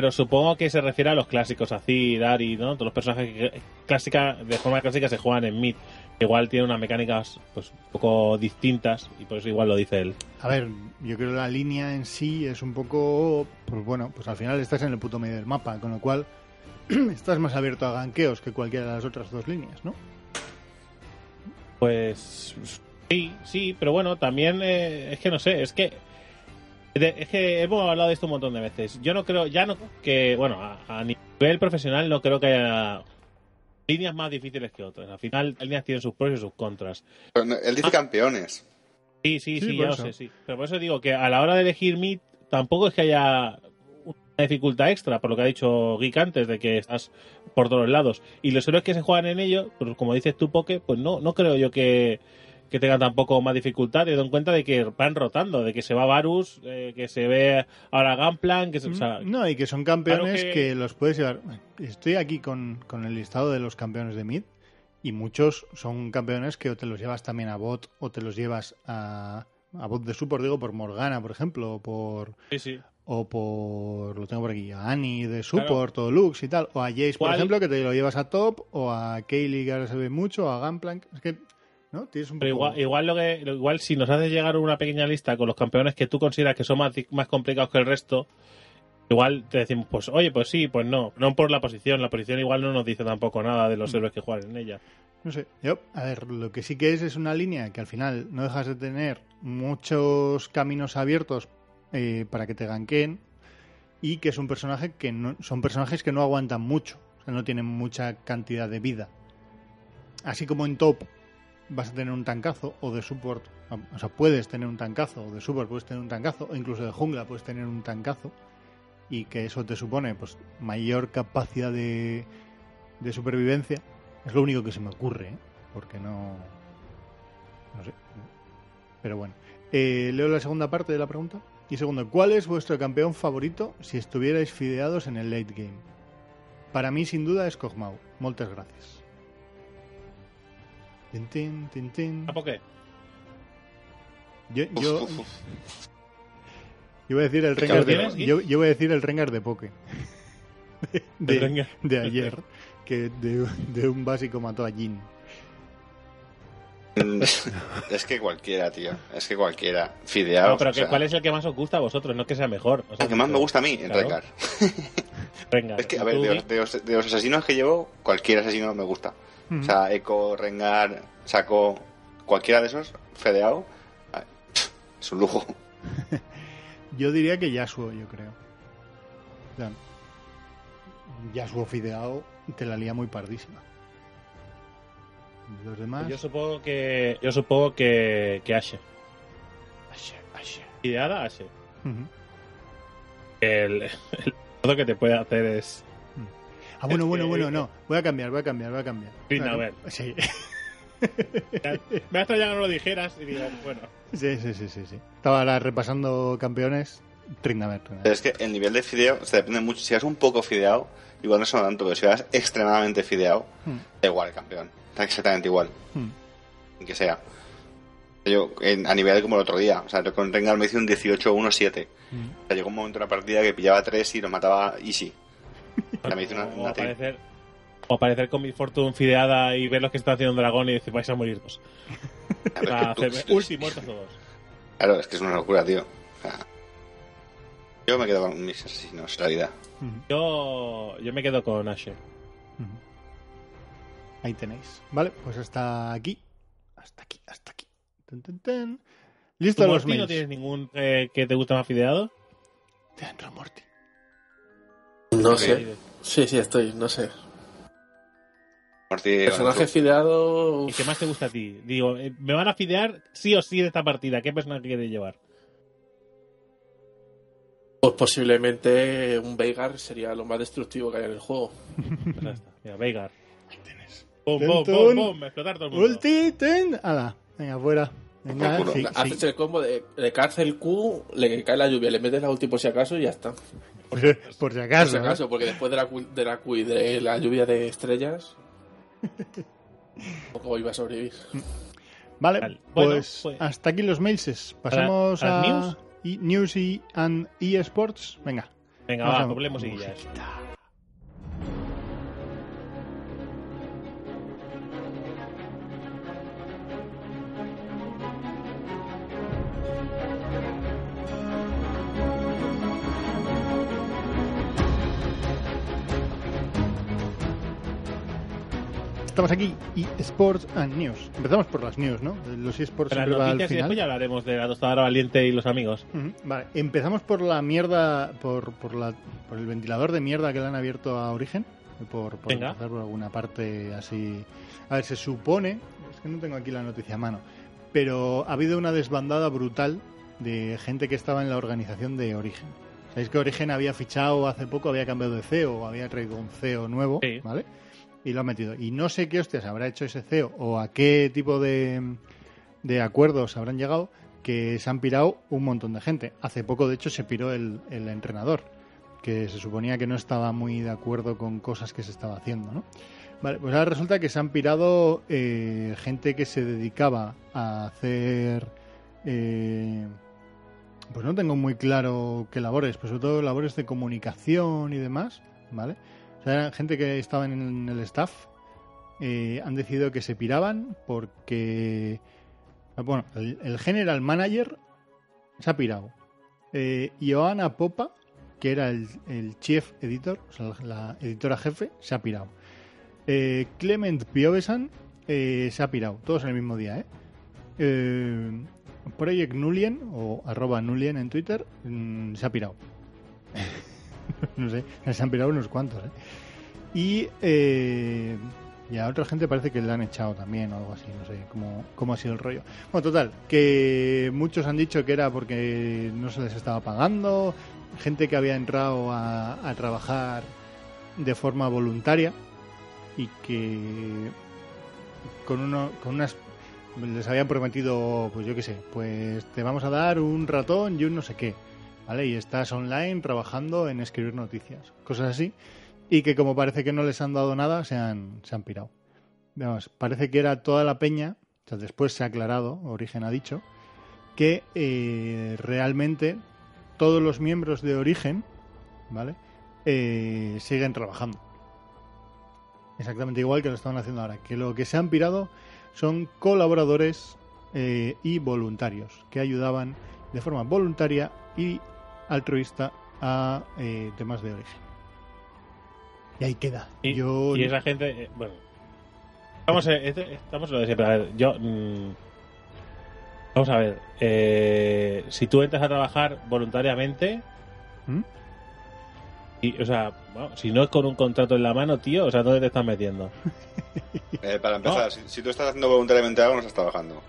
Pero supongo que se refiere a los clásicos, así, Dari, ¿no? Todos los personajes que clásica, de forma clásica se juegan en mid. Igual tienen unas mecánicas pues un poco distintas y por eso igual lo dice él. A ver, yo creo que la línea en sí es un poco pues bueno, pues al final estás en el puto medio del mapa, con lo cual estás más abierto a ganqueos que cualquiera de las otras dos líneas, ¿no? Pues sí, sí, pero bueno, también eh, es que no sé, es que es que hemos hablado de esto un montón de veces. Yo no creo, ya no que, bueno, a, a nivel profesional no creo que haya líneas más difíciles que otras. Al final, las líneas tienen sus pros y sus contras. Pero no, él dice Ah. campeones. Sí, sí, Sí, sí, ya lo sé, sí. Pero por eso digo que a la hora de elegir mid tampoco es que haya una dificultad extra, por lo que ha dicho Geek antes, de que estás por todos lados. Y los héroes que se juegan en ello, pues como dices tú, Poke, pues no, no creo yo que, que tenga tampoco más dificultad, teniendo en cuenta de que van rotando, de que se va Varus, eh, que se ve ahora Gunplan, que se, o sea, No, y que son campeones claro que... que- los puedes llevar. Estoy aquí con, con el listado de los campeones de Mid y muchos son campeones que o te los llevas también a bot o te los llevas a, a bot de support, digo, por Morgana, por ejemplo, o por, sí, sí. o por, lo tengo por aquí, a Annie de support o Lux y tal, o a Jace, por ejemplo, que te lo llevas a top, o a Kaylee, que ahora se ve mucho, o a Gunplank. Es que, ¿no? Tienes un Pero poco... igual, igual, lo que, igual si nos haces llegar una pequeña lista con los campeones que tú consideras que son más, más complicados que el resto, igual te decimos, pues oye, pues sí, pues no. No por la posición, la posición igual no nos dice tampoco nada de Mm. los héroes que juegan en ella. No sé, yo, a ver, lo que sí que es es una línea que al final no dejas de tener muchos caminos abiertos eh, para que te ganqueen y que es un personaje que no, son personajes que no aguantan mucho, o sea, no tienen mucha cantidad de vida. Así como en top vas a tener un tancazo o de support, o sea, puedes tener un tancazo o de support puedes tener un tancazo o incluso de jungla puedes tener un tancazo y que eso te supone pues mayor capacidad de, de supervivencia es lo único que se me ocurre, ¿eh? porque no. No sé. Pero bueno. Eh, leo la segunda parte de la pregunta. Y segundo, ¿cuál es vuestro campeón favorito si estuvierais fideados en el late game? Para mí, sin duda, es Kog'Maw. Muchas gracias. Tin, tin, tin, tin. ¿A por qué? Yo, Uf, yo, uf, uf. yo voy a decir el ¿Qué Rengar de, yo, yo voy a decir el Rengar de Poke. De, Rengar. de ayer. Que de, de un básico mató a Jin. es que cualquiera, tío. Es que cualquiera. Fideado. No, pero o que, sea, ¿cuál es el que más os gusta a vosotros? No que sea mejor. O sea, el que más me gusta a mí, en Claro. Rengar. Es que, a ¿y ver, de los, de los- de los asesinos que llevo, cualquier asesino me gusta. O sea, Echo, Rengar, Saco, cualquiera de esos, pff, es un lujo. Yo diría que Yasuo, yo creo. O sea, Yasuo fideado te la lía muy pardísima. Los demás. Yo supongo que. Yo supongo que. que Ashe. Ashe, Ashe. Ideada Ashe. Ujú. El, el todo que te puede hacer es. Ah, bueno, bueno, bueno, no. Voy a cambiar, voy a cambiar, voy a cambiar. Tryndamere. Sí. Me ha extrañado que no lo dijeras y digo, bueno. sí, sí, sí, sí, sí. Estaba ahora repasando campeones. Tryndamere. Pero es que el nivel de fideo, o sea, depende mucho. Si vas un poco fideado, igual no son tanto, pero si vas extremadamente fideado, Hmm, da igual el campeón. Da exactamente igual, hmm. que sea. Yo, en- a nivel como el otro día, o sea, yo con Rengar me hice un 18-1-7. Hmm. O sea, llegó un momento en la partida que pillaba 3 y los mataba easy. O sea, me hice una, o, una aparecer, o aparecer con mi Fortune fideada y ver los que están haciendo un dragón y decir, vais a morir dos. A ver, Para que tú- hacerme ulti muertos todos. Claro, es que es una locura, tío. O sea, yo me quedo con mis asesinos, en realidad. Yo, yo me quedo con Ashe. ujú. Ahí tenéis. Vale, pues hasta aquí. Hasta aquí, hasta aquí. Tun, tun. ¿Tú, Listo los Morty, no tienes ningún eh, que te guste más fideado? Dentro, Morty. No sé. Sí, sí, estoy, no sé. Morty, Personaje fideado. ¿Y qué más te gusta a ti? Digo, eh, me van a fidear sí o sí de esta partida. ¿Qué personaje quieres llevar? Pues posiblemente un Veigar sería lo más destructivo que hay en el juego. Ya está. Mira, Veigar. Ahí tienes. Explotar todo el mundo. Ulti, ten. Ala. Venga, fuera. Venga, Por culo. sí, Haces sí. el combo de, de cárcel Q, le cae la lluvia, le metes la ulti por si acaso y ya está. Por, por si Por acaso. si ¿eh? acaso, porque después de la, Q- de la Q y de la lluvia de estrellas, poco iba a sobrevivir. Vale, Vale. Bueno, pues pues- hasta aquí los mailses. Pasamos ¿A a news? Y- news y and eSports. Venga. Venga, va, a- doble musiquillas. Estamos aquí, eSports and News. Empezamos por las news, ¿no? Los eSports siempre va al y final. después ya hablaremos de la tostadora valiente y los amigos. Ujú, Vale, empezamos por la mierda, por, por, la, por el ventilador de mierda que le han abierto a Origen. Por, por Venga. empezar por alguna parte así. A ver, se supone, es que no tengo aquí la noticia a mano, pero ha habido una desbandada brutal de gente que estaba en la organización de Origen. Sabéis que Origen había fichado hace poco, había cambiado de CEO, había traído un CEO nuevo, Sí. ¿vale? Y lo ha metido. Y no sé qué hostias habrá hecho ese CEO o a qué tipo de, de acuerdos habrán llegado que se han pirado un montón de gente. Hace poco, de hecho, se piró el, el entrenador, que se suponía que no estaba muy de acuerdo con cosas que se estaba haciendo, ¿no? Vale, pues ahora resulta que se han pirado eh, gente que se dedicaba a hacer... eh, pues no tengo muy claro qué labores, pero sobre todo labores de comunicación y demás, ¿vale? O sea, eran gente que estaba en el staff, eh, han decidido que se piraban porque... Bueno, el, general manager se ha pirado. Eh, Johanna Popa, que era el, el chief editor, o sea, la, editora jefe, se ha pirado. Eh, Clement Piovesan eh, se ha pirado, todos en el mismo día, ¿eh? Eh, Project Nulien, o arroba Nulien en Twitter, mm, se ha pirado. no sé, se han pirado unos cuantos, ¿eh? Y, eh, a otra gente parece que le han echado también o algo así, no sé cómo, cómo ha sido el rollo. Bueno, total, que muchos han dicho que era porque no se les estaba pagando, gente que había entrado a, a trabajar de forma voluntaria y que con uno con unas les habían prometido pues yo qué sé pues te vamos a dar un ratón y un no sé qué y estás online trabajando en escribir noticias cosas así y que como parece que no les han dado nada se han se han pirado. Vamos, parece que era toda la peña o sea, después se ha aclarado Origen ha dicho que eh, realmente todos los miembros de Origen vale eh, siguen trabajando. Exactamente igual que lo estaban haciendo ahora, que lo que se han pirado son colaboradores eh, y voluntarios que ayudaban de forma voluntaria y altruista a eh, temas de origen. Y ahí queda. Y, Yo y esa gente, eh, bueno. Vamos a, este- estamos en lo de siempre. A ver, yo. mm, vamos a ver. eh, si tú entras a trabajar voluntariamente. ¿Mm? Y, o sea, bueno, si no es con un contrato en la mano, tío, o sea, ¿dónde te estás metiendo? Eh, para empezar, si, si tú estás haciendo voluntariamente algo, no estás trabajando.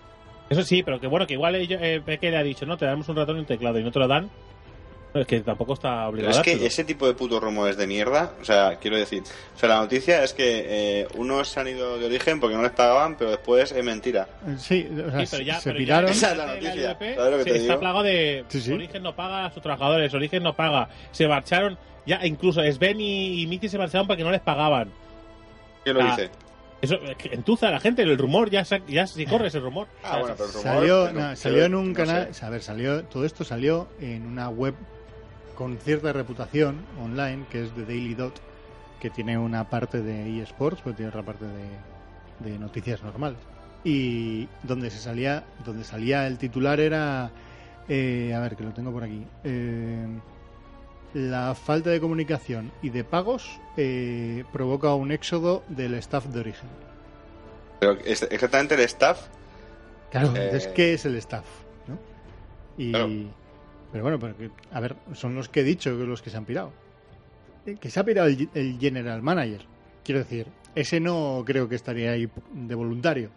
Eso sí, pero que bueno, que igual ellos, eh, Peque le ha dicho, no, te damos un ratón y un teclado y no te lo dan. Es que tampoco está Pero obligado es que ese tipo de putos rumores de mierda, o sea, quiero decir, o sea, la noticia es que eh, unos se han ido de origen porque no les pagaban, pero después es mentira. Sí, o sea, Sí, pero ya, se pero ya piraron. Esa es la la noticia, LVP ¿sabes lo que se- te está digo? plagado de Sí, sí. Origen no paga a sus trabajadores, Origen no paga. Se marcharon, ya incluso Sven y, y Miki se marcharon porque no les pagaban. ¿Quién lo Ah, dice? Eso entuza a la gente, el rumor ya, ya se corre ese rumor. Ah, bueno, pero el rumor, Salió, pero- no, salió en un no canal, sé. a ver, salió, todo esto salió en una web con cierta reputación online, que es The Daily Dot, que tiene una parte de eSports, pero tiene otra parte de, de noticias normales. Y donde se salía, donde salía el titular era, eh, a ver, que lo tengo por aquí, eh, la falta de comunicación y de pagos eh, provoca un éxodo del staff de origen. Pero es- exactamente el staff, Claro, Eh, entonces, ¿qué es el staff? ¿no? Y, Claro. Pero bueno, pero que- a ver, son los que he dicho, los que se han pirado. Eh, Que se ha pirado el, general manager. Quiero decir, ese no creo que estaría ahí de voluntario.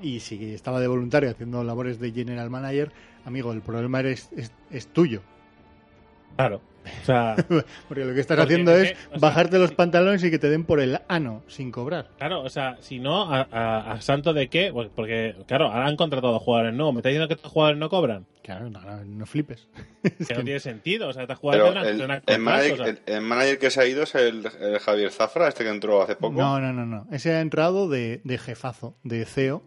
Y si estaba de voluntario haciendo labores de general manager, amigo, el problema eres, es, es tuyo. Claro. O sea, Porque lo que estás haciendo es que, sea, bajarte los pantalones y que te den por el ano sin cobrar. claro, o sea, si no, a, a- a santo de qué, Pues porque, claro, ahora han contratado jugadores nuevos. ¿Me estás diciendo que estos jugadores no cobran? Claro, no, no, no flipes. Que no tiene sentido. O sea, de una, el, manager, o sea, el- el manager que se ha ido es el, el Javier Zafra, este que entró hace poco. No, no, no, no. Ese ha entrado de, de jefazo, de CEO.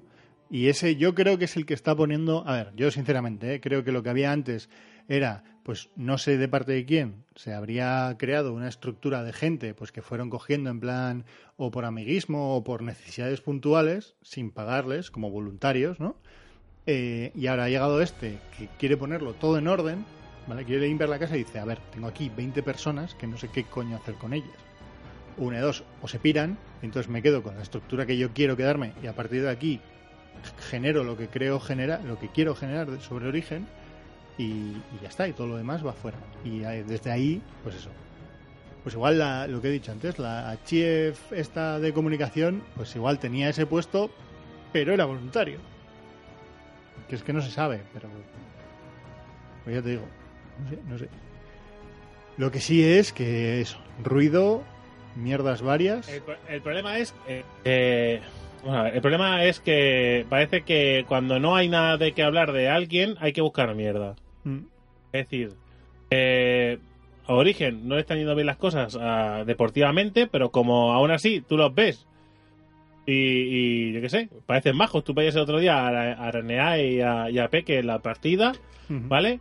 Y ese yo creo que es el que está poniendo. A ver, yo sinceramente ¿eh? creo que lo que había antes era, pues no sé de parte de quién, se habría creado una estructura de gente pues que fueron cogiendo en plan o por amiguismo o por necesidades puntuales, sin pagarles, como voluntarios, ¿no? Eh, y ahora ha llegado este que quiere ponerlo todo en orden, ¿vale? Quiere limpiar la casa y dice, a ver, tengo aquí 20 personas que no sé qué coño hacer con ellas una de dos, o se piran, entonces me quedo con la estructura que yo quiero quedarme y a partir de aquí genero lo que creo generar, lo que quiero generar sobre origen y, ya está, y todo lo demás va fuera. Y eh, desde ahí, pues eso. Pues igual la- lo que he dicho antes, la chief esta de comunicación, pues igual tenía ese puesto, pero era voluntario. Que es que no se sabe, pero pues ya te digo, no sé, no sé. Lo que sí es que eso, ruido, mierdas varias. el, pro- el problema es. eh, el problema es que parece que cuando no hay nada de qué hablar de alguien, hay que buscar mierda. Mm. Es decir, eh, a Origen no le están yendo bien las cosas ah, deportivamente, pero como aún así tú los ves y, y yo qué sé, parecen bajos. Tú veías el otro día a, a René y a, y a Peque en la partida. ¿vale?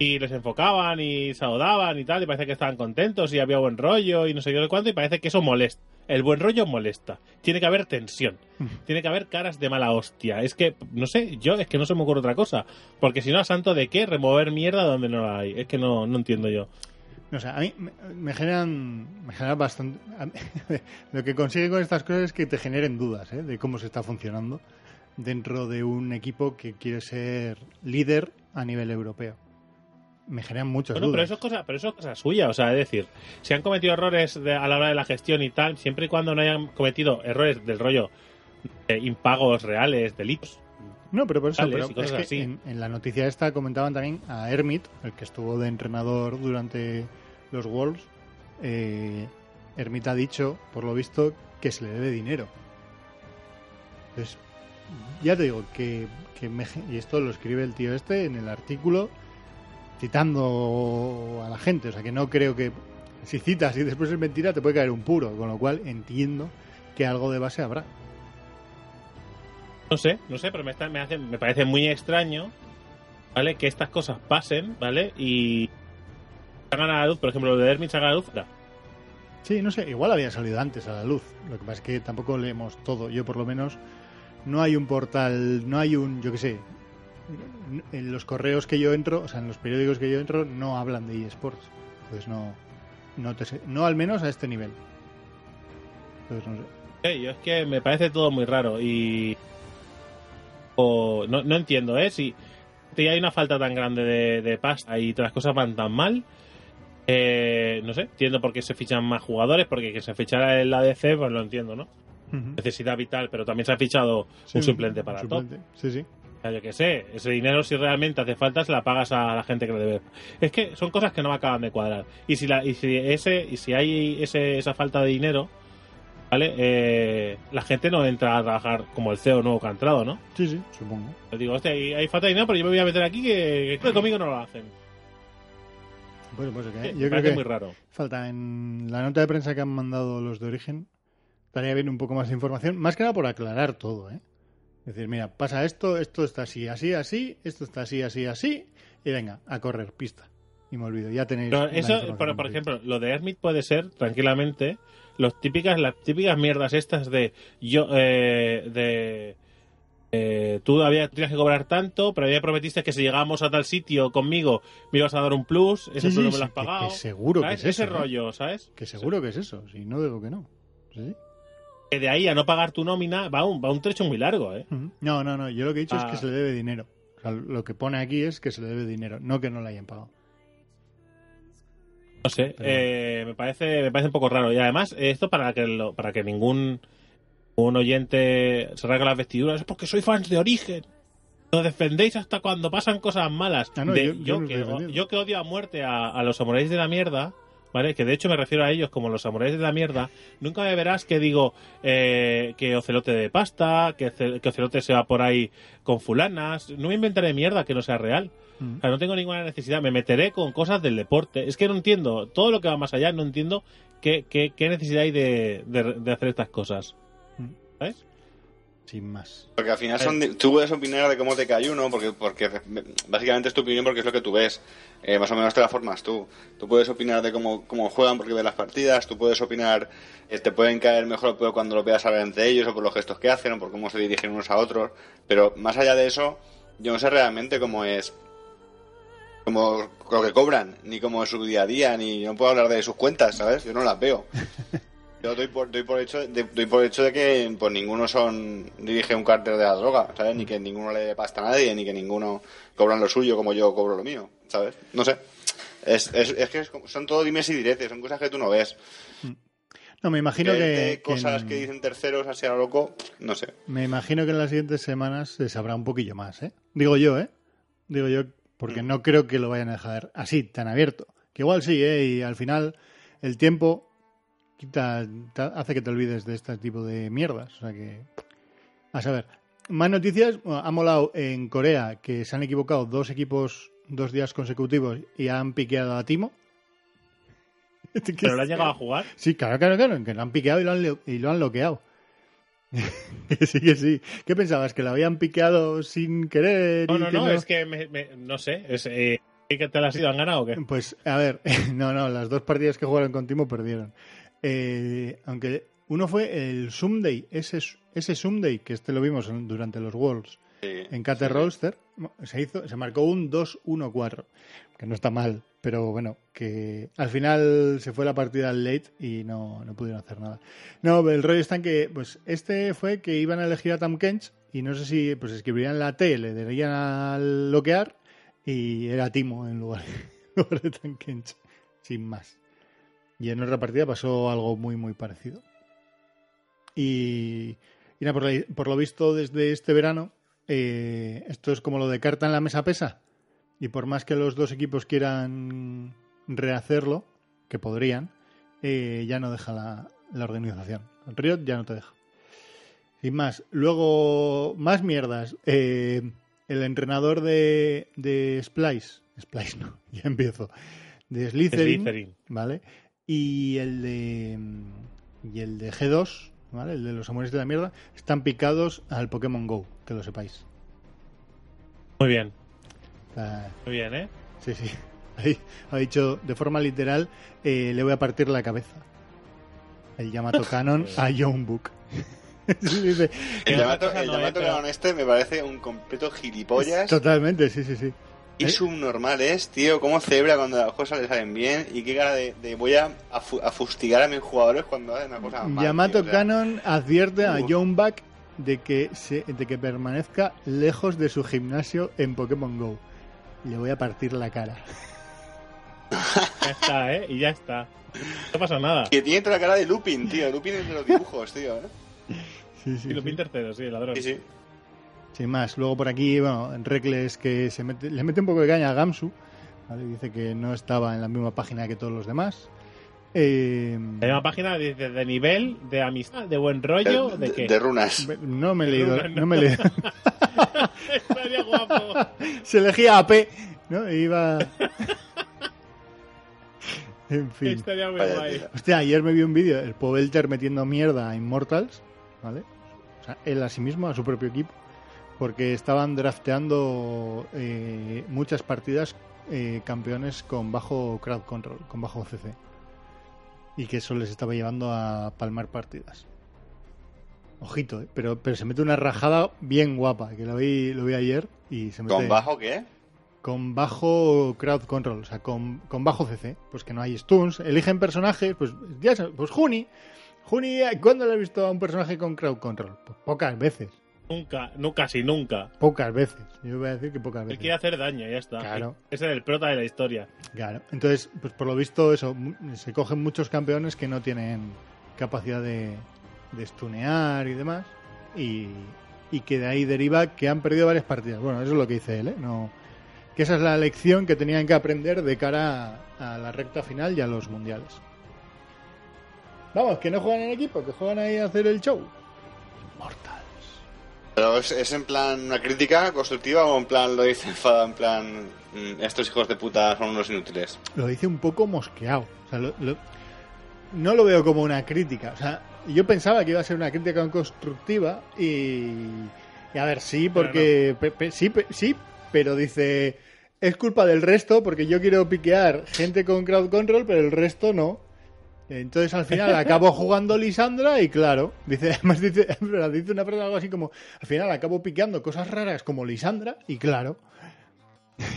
Y les enfocaban y saludaban y tal, y parece que estaban contentos y había buen rollo y no sé qué de cuánto, y parece que eso molesta. El buen rollo molesta. Tiene que haber tensión. Tiene que haber caras de mala hostia. Es que, no sé, yo es que no se me ocurre otra cosa. Porque si no, ¿a santo de qué? Remover mierda donde no la hay. Es que no, no entiendo yo. No sé, a mí me, me generan, me generan bastante... mí- lo que consigue con estas cosas es que te generen dudas ¿eh? de cómo se está funcionando dentro de un equipo que quiere ser líder a nivel europeo. Me generan muchas Bueno, pero dudas. eso es cosa, pero eso es cosa suya. O sea, es decir, si han cometido errores de- a la hora de la gestión y tal, siempre y cuando no hayan cometido errores del rollo de impagos reales, delitos. No, pero por eso, pero es que así. en, en la noticia esta comentaban también a Hermit, el que estuvo de entrenador durante los Wolves. Eh, Hermit ha dicho, por lo visto, que se le debe dinero. Entonces, ya te digo que, que me y esto lo escribe el tío este en el artículo citando a la gente, o sea que no creo que si citas y después es mentira te puede caer un puro, con lo cual entiendo que algo de base habrá. No sé, no sé, pero me, está- me, hace, me parece muy extraño, ¿vale? Que estas cosas pasen, ¿vale? Y salgan a la luz, por ejemplo, lo de Hermit salga a la luz. ahora. Sí, no sé, igual había salido antes a la luz. Lo que pasa es que tampoco leemos todo. Yo, por lo menos, no hay un portal, no hay un, yo qué sé. En los correos que yo entro, o sea, en los periódicos que yo entro, no hablan de eSports. Entonces, no, no te sé. No al menos a este nivel. Entonces, no sé. Yo es que me parece todo muy raro y. O, no, no entiendo, ¿eh? Si hay una falta tan grande de, de pasta y las cosas van tan mal. eh, no sé, entiendo por qué se fichan más jugadores, porque que se fichara el ADC, pues lo entiendo, ¿no? Necesidad vital, pero también se ha fichado Sí, un suplente para un suplente. Sí, sí. Yo qué sé, ese dinero si realmente hace falta se la pagas a la gente que le debe. Es que son cosas que no me acaban de cuadrar. Y si la, y si ese, y si hay ese, esa falta de dinero, ¿vale? Eh, la gente no entra a trabajar como el CEO nuevo que ha entrado, ¿no? Sí, sí, supongo. Yo digo, hostia, hay, hay falta de dinero, pero yo me voy a meter aquí que, que conmigo no lo hacen. Pues, pues, Sí, yo creo que muy raro. falta en la nota de prensa que han mandado los de origen. Estaría bien un poco más de información, más que nada por aclarar todo, ¿eh? Es decir, mira, pasa esto, esto está así, así, así, esto está así, así, así, y venga, a correr, pista. Y me olvido, ya tenéis. Pero eso, por, por ejemplo, lo de Hermit puede ser, tranquilamente, los típicas, las típicas mierdas estas de yo, eh, de eh, tú había, tenías que cobrar tanto, pero ya prometiste que si llegábamos a tal sitio conmigo me ibas a dar un plus, ese Sí, no me lo has pagado. que seguro que es eso, Ese ¿eh? rollo, ¿sabes? Que seguro que es eso, si no digo que no. Sí, sí. Que de ahí a no pagar tu nómina va un, va un trecho muy largo, ¿eh? No, no, no, yo lo que he dicho es Ah. que se le debe dinero. O sea, lo que pone aquí es que se le debe dinero, no que no le hayan pagado. No sé, Pero- eh, me parece me parece un poco raro. Y además, eh, esto para que lo- para que ningún un oyente se rasgue las vestiduras es porque soy fans de origen. Lo defendéis hasta cuando pasan cosas malas. Ah, no, De- yo- yo, yo no que, estoy defendiendo. yo que odio a muerte a, a los samuráis de la mierda, ¿vale? Que de hecho me refiero a ellos como los samuráis de la mierda. Nunca me verás que digo eh, que Ocelote de pasta, que, Ce- que Ocelote se va por ahí con fulanas. No me inventaré mierda que no sea real. O sea, no tengo ninguna necesidad. Me meteré con cosas del deporte. Es que no entiendo. Todo lo que va más allá, no entiendo qué, qué, qué necesidad hay de, de- de hacer estas cosas. Mm. ¿Sabes? Sin más. Porque al final son tú puedes opinar de cómo te cae uno, porque, porque básicamente es tu opinión porque es lo que tú ves. Eh, más o menos te la formas tú. Tú puedes opinar de cómo, cómo juegan porque ves las partidas, tú puedes opinar, eh, te pueden caer mejor cuando lo veas hablar entre ellos, o por los gestos que hacen, o por cómo se dirigen unos a otros. Pero más allá de eso, yo no sé realmente cómo es como lo que cobran, ni cómo es su día a día, ni no puedo hablar de sus cuentas, ¿sabes? Yo no las veo. Yo doy por, doy por hecho de, doy por hecho de que pues ninguno son dirige un cártel de la droga, ¿sabes? Ni que ninguno le pasta a nadie, ni que ninguno cobran lo suyo como yo cobro lo mío, ¿sabes? No sé. Es, es, es que son todo dimes y diretes, son cosas que tú no ves. No, me imagino Que- que, de que cosas en- que dicen terceros así a lo loco, no sé. me imagino que en las siguientes semanas se sabrá un poquillo más, ¿eh? Digo yo, ¿eh? Digo yo, porque no creo que lo vayan a dejar así, tan abierto. Que igual sí, ¿eh? Y al final el tiempo quita, ta- hace que te olvides de este tipo de mierdas. O sea que. A saber. Más noticias. Bueno, ha molado en Corea que se han equivocado dos equipos dos días consecutivos y han piqueado a Timo. Pero lo han llegado a jugar. Sí, claro, claro, claro, que lo han piqueado y lo han, y lo han loqueado. que sí, que sí. ¿Qué pensabas? ¿Que lo habían piqueado sin querer? No, no, que no, es que me- me- no sé. Es, eh, ¿Qué te las has ido? ¿Han ganado o qué? Pues, a ver, no, no, las dos partidas que jugaron con Timo perdieron. Eh, aunque uno fue el Sunday, ese, ese Sunday, que este lo vimos durante los Worlds Sí, en Cate sí. Roadster, se hizo, se marcó un 2-1-4, que no está mal, pero bueno, que al final se fue la partida al late y no, no pudieron hacer nada. No, el rollo está en que, pues este fue que iban a elegir a Tam Kench y no sé si pues escribirían la T, le darían a bloquear y era Timo en lugar, en lugar de Tam Kench, sin más. Y en otra partida pasó algo muy, muy parecido. Y, y nada, por, la- por lo visto desde este verano, eh, esto es como lo de carta en la mesa pesa. Y por más que los dos equipos quieran rehacerlo, que podrían, eh, ya no deja la, la organización. Riot ya no te deja. Sin más. Luego, más mierdas. Eh, el entrenador de, de Splice. Splice no, ya empiezo. De Slytherin. Slytherin. ¿Vale? Y el de. Y el de G2, ¿vale? El de los amores de la mierda, están picados al Pokémon Go, que lo sepáis. Muy bien, muy bien, ¿eh? sí, sí. Ahí ha dicho de forma literal: eh, le voy a partir la cabeza. El Yamato Canon a Young Book. Dice, El Yamato, el no, eh, pero- Canon este me parece un completo gilipollas. Totalmente, sí, sí, sí. Y subnormal es, tío, cómo celebra cuando las cosas le salen bien y qué cara de, de voy a, a fu- a fustigar a mis jugadores cuando hacen una cosa mal. Yamato tío, o sea, Canon advierte a. Young Buck de que, se, de que permanezca lejos de su gimnasio en Pokémon Go. Le voy a partir la cara. Ya está, ¿eh? Y ya está. No pasa nada. Que tiene toda la cara de Lupin, tío. Lupin es de los dibujos, tío. ¿eh? Sí, sí, Y sí. tercero, sí, el ladrón. Sí, sí. Sin más, luego por aquí, bueno, en Reckless que se mete, le mete un poco de caña a Gamsu. ¿vale? Dice que no estaba en la misma página que todos los demás. Eh, Hay una página de, de- de nivel, de amistad, de buen rollo, ¿de, qué? de runas. no me he leído. No me he leído. Estaría guapo. se elegía AP, ¿no? E iba. en fin. Estaría muy Vaya guay. Hostia, ayer me vi un vídeo, el Pobelter metiendo mierda a Immortals, ¿vale? O sea, él a sí mismo, a su propio equipo, porque estaban drafteando eh, muchas partidas eh, campeones con bajo crowd control, con bajo CC. Y que eso les estaba llevando a palmar partidas. Ojito, ¿eh? pero, pero se mete una rajada bien guapa, que lo vi, lo vi ayer y se mete ¿Con bajo qué? con bajo crowd control, o sea, con, con bajo CC, pues que no hay stuns, eligen personajes, pues ya pues Juni, Juni, ¿cuándo le has visto a un personaje con crowd control? Pues pocas veces, Nunca, nunca, casi nunca. pocas veces, yo voy a decir que pocas Él veces. quiere hacer daño, ya está. Claro. Ese es el prota de la historia. Claro, entonces, pues por lo visto eso, se cogen muchos campeones que no tienen capacidad de, de stunear y demás, y, y que de ahí deriva que han perdido varias partidas. Bueno, eso es lo que dice él, ¿eh? No, que esa es la lección que tenían que aprender de cara a, a la recta final y a los mundiales. Vamos, que no juegan en equipo, que juegan ahí a hacer el show. Mortals. Pero es, es en plan una crítica constructiva o en plan lo dice enfadado, en plan mm, estos hijos de puta son unos inútiles. Lo dice un poco mosqueado. O sea, lo- lo- no lo veo como una crítica. O sea, yo pensaba que iba a ser una crítica constructiva y, y a ver, sí, porque pe- pe- sí, pe- sí, pero dice es culpa del resto porque yo quiero piquear gente con crowd control, pero el resto no. Entonces al final acabo jugando Lisandra y claro, dice, además dice, pero dice una frase algo así como, al final acabo piqueando cosas raras como Lisandra y claro,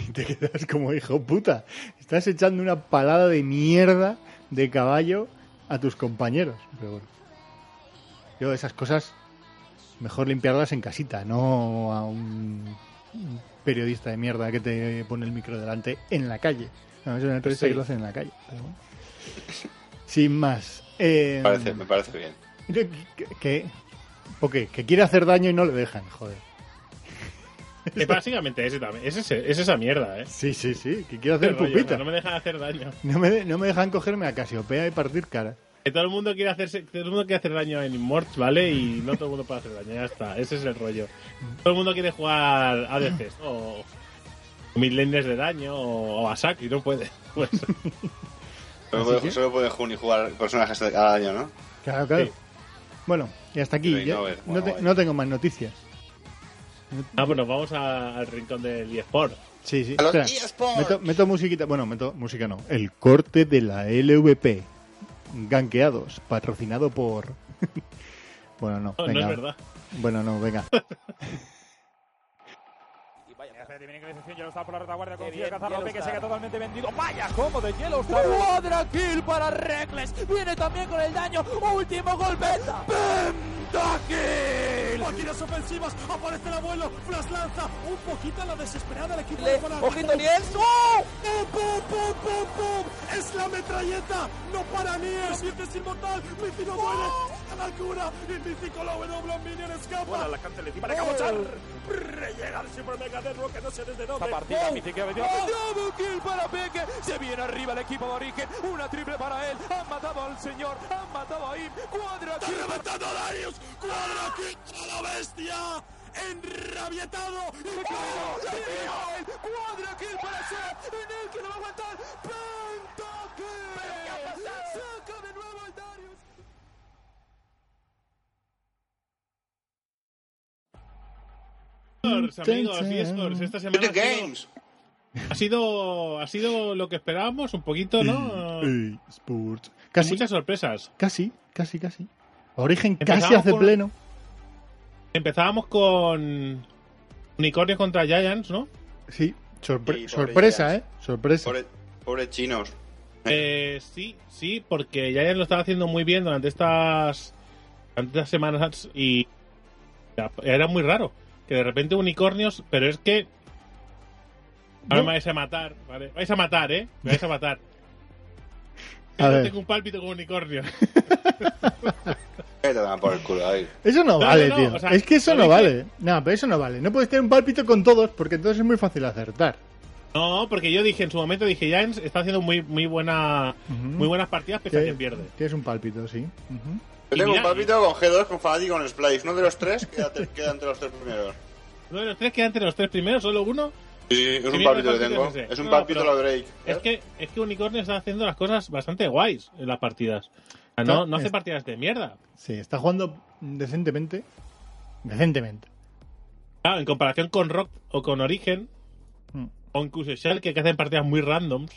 y te quedas como hijo puta, estás echando una palada de mierda de caballo a tus compañeros. Pero bueno, yo esas cosas mejor limpiarlas en casita, no a un periodista de mierda que te pone el micro delante en la calle. No, es una Sí. que lo hace en la calle. pero bueno. Sin más. Eh, Me parece, me parece bien. que, que, que- ¿por qué? que quiere hacer daño y no le dejan, joder. Que básicamente ese también. Es, ese- es esa mierda, ¿eh? Sí, sí, sí, que quiere hacer rollo, pupita. No me dejan hacer daño. No me, de- no me dejan cogerme a Casiopea y partir cara. Que todo el mundo quiere hacerse, todo el mundo quiere hacer daño en Immorts, ¿vale? Y no todo el mundo puede hacer daño, ya está. Ese es el rollo. Todo el mundo quiere jugar ADCs o midlaners de daño o, o a y no puede. Pues, Solo puede, solo puede Juni jugar personajes cada año, ¿no? Claro, claro. Sí. Bueno, y hasta aquí. Ya- no, te- tengo más noticias. ah, bueno, vamos a- al rincón del eSport. Sí, sí. A los Espera, eSports. meto, meto musiquita. Bueno, meto música no. El corte de la LVP. Ganqueados. Patrocinado por. bueno, no. No, no venga. es verdad. Bueno, no, venga. Espérate, viene Cristian Yellowstar por la retaguardia, consigue cazar López que se queda totalmente vendido. Vaya cómo de Yellowstar. Cuadra kill para Reckless. Viene también con el daño. Último golpe. Pentakill. Máquinas ofensivas, aparece el abuelo, Flash lanza un poquito a la desesperada el equipo Le- de. Ojito Niels. ¡Oh! ¡Pum, pum, pum, pum, pum! ¡Es la metralleta! ¡No para Nies! ¡Miente es inmortal! ¡Mici no muere! ¡A la cura! ¡Y Mici con la W Minion escapa! Bueno, la cante encima de Cabochar. Llega el Super Mega de Rock, no sé desde dónde. Esta partida, Mici que ha venido. Double kill para Peque. Se viene arriba el equipo de origen. Una triple para él. Han matado al señor. Han matado a Im. Cuadra ¡Está kill. reventando a Darius! ¡Cuadra kill a la bestia! ¡Enrabietado! ¡Y Cuadra kill para Seth. En el que no va a aguantar. Pentakill. Saca de nuevo Amigos, esta semana ha sido, Games. ha sido ha sido lo que esperábamos un poquito, ¿no? Sports. Casi, muchas sorpresas. casi, casi, casi. Origen Empezamos casi hace con- pleno. Empezábamos con Unicornios contra Giants, ¿no? Sí, sorpre- Sí, pobre sorpresa, Giants. ¿eh? Sorpresa. Pobre, pobre chinos. Eh, sí, sí, porque Giants lo estaba haciendo muy bien durante estas, durante estas semanas y era muy raro. Que de repente unicornios, pero es que. Ahora No. me vais a matar, ¿vale? Vais a matar, ¿eh? Me vais a matar. A ver. tengo un pálpito con unicornio. Que te dan por el culo ahí. Eso no, No, vale, no, tío. o sea, es que eso no vale. No, pero eso no vale. No puedes tener un pálpito con todos porque entonces es muy fácil acertar. No, porque yo dije en su momento, dije, Giants está haciendo muy, muy buena, muy buenas partidas, pese a Que- que pierde. Tienes un pálpito, sí. Ujú. Yo Y tengo mira- un papito con G2, con Fanatic y con Splice. Uno de los tres queda, queda entre los tres primeros. Uno de los tres queda entre los tres primeros, solo uno. Sí, sí, es un mira, papito que tengo. es un No, pero- lo Drake. Es que, es que Unicornio está haciendo las cosas bastante guays en las partidas. No, Está- no hace es- partidas de mierda. Sí, está jugando decentemente. Decentemente. Claro, en comparación con Rock o con Origen. O incluso Shell, que hacen partidas muy randoms.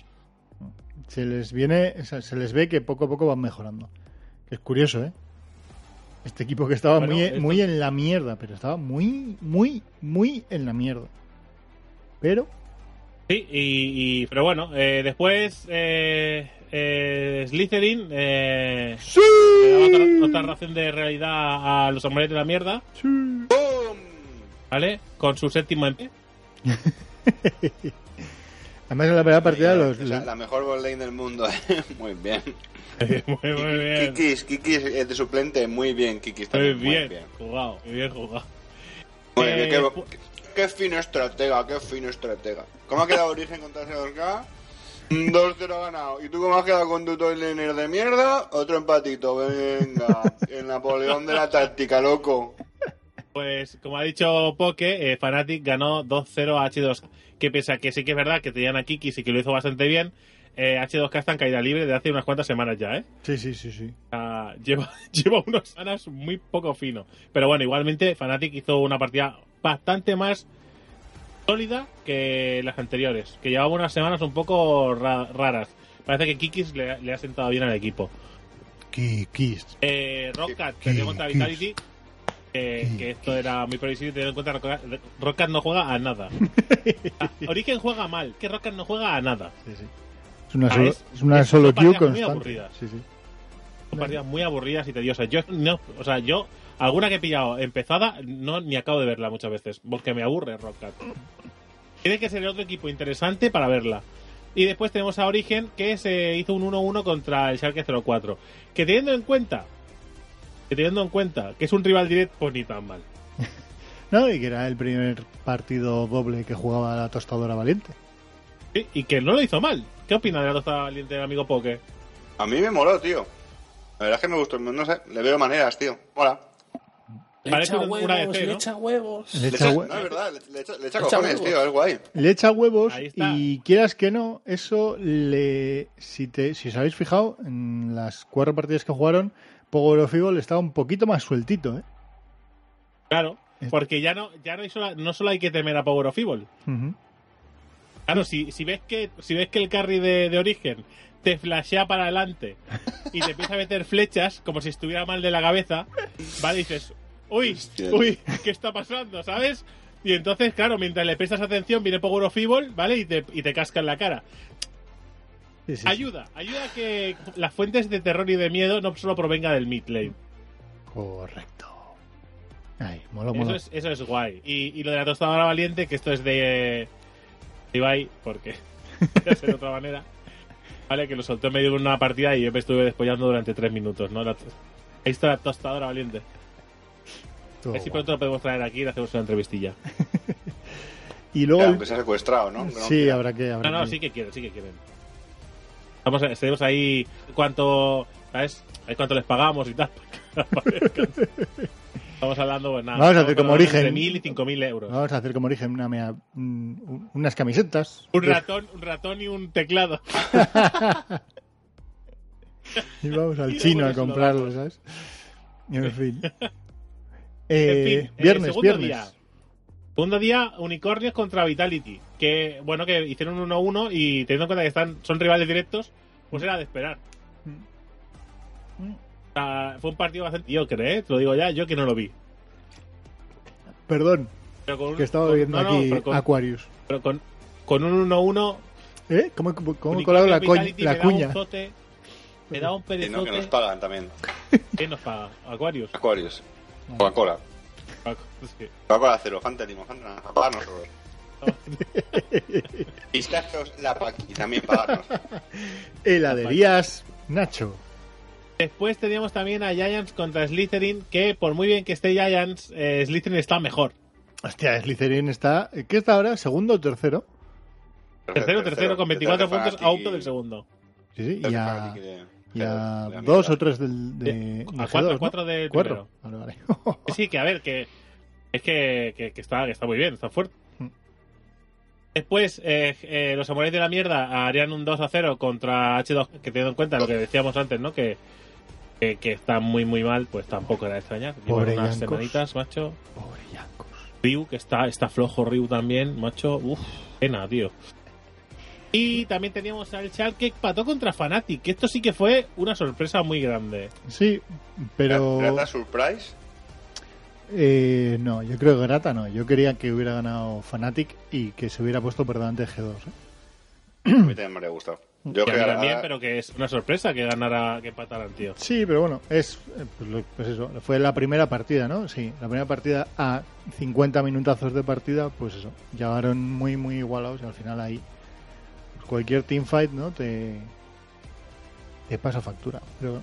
Se les viene, o sea, se les ve que poco a poco van mejorando. Es curioso, ¿eh? Este equipo que estaba Bueno, muy, esto- muy en la mierda, pero estaba muy, muy, muy en la mierda. Pero, Sí, y, y- pero bueno, eh, después eh, eh, Slytherin eh, ¡Sí! le daba otra, otra ración de realidad a los hombres de la mierda, ¡Sí! ¡Bum! ¿vale? Con su séptimo MP. Además en la primera partida los, la mejor botlane del mundo. muy bien. muy, muy bien. Kikis, Kikis eh, de suplente, muy bien, Kikis Muy también. bien, Muy bien. jugado, muy bien jugado. Muy Eh, bien, qué, fino estratega, qué fino estratega. ¿Cómo ha quedado Origen contra ese 2K? 2-0 ganado. ¿Y tú cómo has quedado con tu toilener de mierda? Otro empatito, venga. El Napoleón de la táctica, loco. Pues, como ha dicho Poke, eh, Fnatic ganó 2-0 a H2. Que pese a que sí que es verdad que tenían a Kikis y que lo hizo bastante bien, eh, H2K está en caída libre de hace unas cuantas semanas ya, ¿eh? Sí, sí, sí, sí. Lleva, lleva unas semanas muy poco fino. Pero bueno, igualmente Fnatic hizo una partida bastante más sólida que las anteriores, que llevaba unas semanas un poco ra- raras. Parece que Kikis le, le ha sentado bien al equipo. Kikis. Eh, Rockcat perdió contra. Vitality. Que esto era muy previsible teniendo en cuenta que Rockcat- Rockcat no juega a nada. Ah, Origen juega mal, que Rockcat no juega a nada. Sí, sí. Es una Ah, solo, es- es una es- solo queue muy aburridas. Sí, sí. Son partidas muy aburridas y tediosas. Yo no, o sea, yo alguna que he pillado empezada no ni acabo de verla muchas veces, porque me aburre Rockcat. Tiene que ser otro equipo interesante para verla. Y después tenemos a Origen que se hizo un 1-1 contra el Schalke 04, que teniendo en cuenta que teniendo en cuenta que es un rival directo, pues ni tan mal. No, y que era el primer partido doble que jugaba la tostadora valiente. Sí, Y que no lo hizo mal. ¿Qué opina de la tostada valiente del amigo Poke? A mí me moló, tío. La verdad es que me gustó, no sé, le veo maneras, tío. Hola. Le Parece echa una huevos, EC, le ¿no? echa huevos. Le echa, hue- no, es verdad, le, le echa, le echa Le echa cojones, huevos. tío, es guay. le echa huevos y quieras que no, eso le... Si, te, si os habéis fijado, en las cuatro partidas que jugaron, Power of Evil estaba un poquito más sueltito, ¿eh? Claro, porque ya no, ya no, hay sola- no solo hay que temer a Power of Evil. Claro, si, si ves que si ves que el carry de, de origen te flashea para adelante y te empieza a meter flechas como si estuviera mal de la cabeza, vale, dices, uy, uy, ¿qué está pasando? ¿Sabes? Y entonces, claro, mientras le prestas atención, viene Power of Evil, ¿vale? Y te, y te casca en la cara. Sí, sí, sí. Ayuda, ayuda a que las fuentes de terror y de miedo no solo provenga del mid lane. Correcto. Ay, mola, Eso mola. es, eso es guay. Y, y lo de la tostadora valiente, que esto es de Ibai, porque de otra manera. Vale, que lo soltó en medio de una partida y yo me estuve despollando durante tres minutos, ¿no? La- Ahí está la tostadora valiente. Todo A ver si pronto lo podemos traer aquí y le hacemos una entrevistilla. Y luego... El- aunque sea secuestrado, ¿no? Sí, habrá que... habrá No, no, que- sí que quieren, sí que quieren. Vamos a, tenemos ahí cuánto, ¿sabes? Ahí cuánto les pagamos y tal. Estamos hablando, pues nada. Vamos a hacer estamos como origen. entre 1.000 y 5.000 euros. Vamos a hacer como origen una mea- un- unas camisetas. Un ratón, un ratón y un teclado. Y vamos al Y chino a comprarlo. ¿sabes? En fin. En Eh, fin, eh, viernes, viernes. día. Segundo día, Unicornios contra Vitality. Que, bueno, que hicieron un 1-1 y teniendo en cuenta que están, son rivales directos, pues era de esperar. Mm. O sea, fue un partido bastante mediocre, ¿eh? Te lo digo ya, yo que no lo vi. Perdón, Pero con un- que estaba con- viendo no, no, aquí pero con, Aquarius. pero con, con un 1-1. ¿Eh? ¿Cómo, cómo, he colado la, coña- Vitality la me cuña? Un zote, me daba un Sí, ¿no? Que nos perezote. pagan también. ¿Quién nos paga? Aquarius. Aquarius. Coca-Cola. Sí. Coca-Cola cero, Fanta, limón, Fanta, naranja. Pagarnos todos. Pistachos, la Paqui, también pagarnos. Heladerías Nacho. Después teníamos también a Giants contra Slytherin, que por muy bien que esté Giants, eh, Slytherin está mejor. Hostia, Slytherin está... ¿Qué está ahora? ¿Segundo o tercero? Tercero, tercero, con 24 tercero de puntos a un del segundo. Sí, sí. tercero Y a, Fanatic y de- a de dos o tres del, de, de a G2, cuatro, ¿no? cuatro del Cuatro. Vale, vale. Sí, que a ver, que es que, que- que está, que está muy bien, está fuerte. Mm. Después, eh, eh, los samuráis de la mierda harían un 2 a 0 contra H2, que teniendo en cuenta lo que decíamos antes, ¿no? Que, que, que está muy, muy mal, pues tampoco era de extrañar. Llevan Pobre unas Yankos. semanitas, macho. Pobre Yankos. Ryu, que está, está flojo Ryu también, macho. Uf, pena, tío. Y también teníamos al Schalke que empató contra Fnatic, que esto sí que fue una sorpresa muy grande. Sí, pero... ¿Grata Surprise? Eh, no, yo creo que Grata no. Yo quería que hubiera ganado Fnatic y que se hubiera puesto por delante de G2. ¿eh? A mí también me habría gustado. Yo Que a mí también, pero que es una sorpresa que ganara, que empataran, tío. Sí, pero bueno, es eh, pues, pues eso, fue la primera partida, ¿no? Sí, la primera partida a 50 minutazos de partida, pues eso, llegaron muy, muy igualados y al final ahí cualquier teamfight, ¿no? Te, te pasa factura. Pero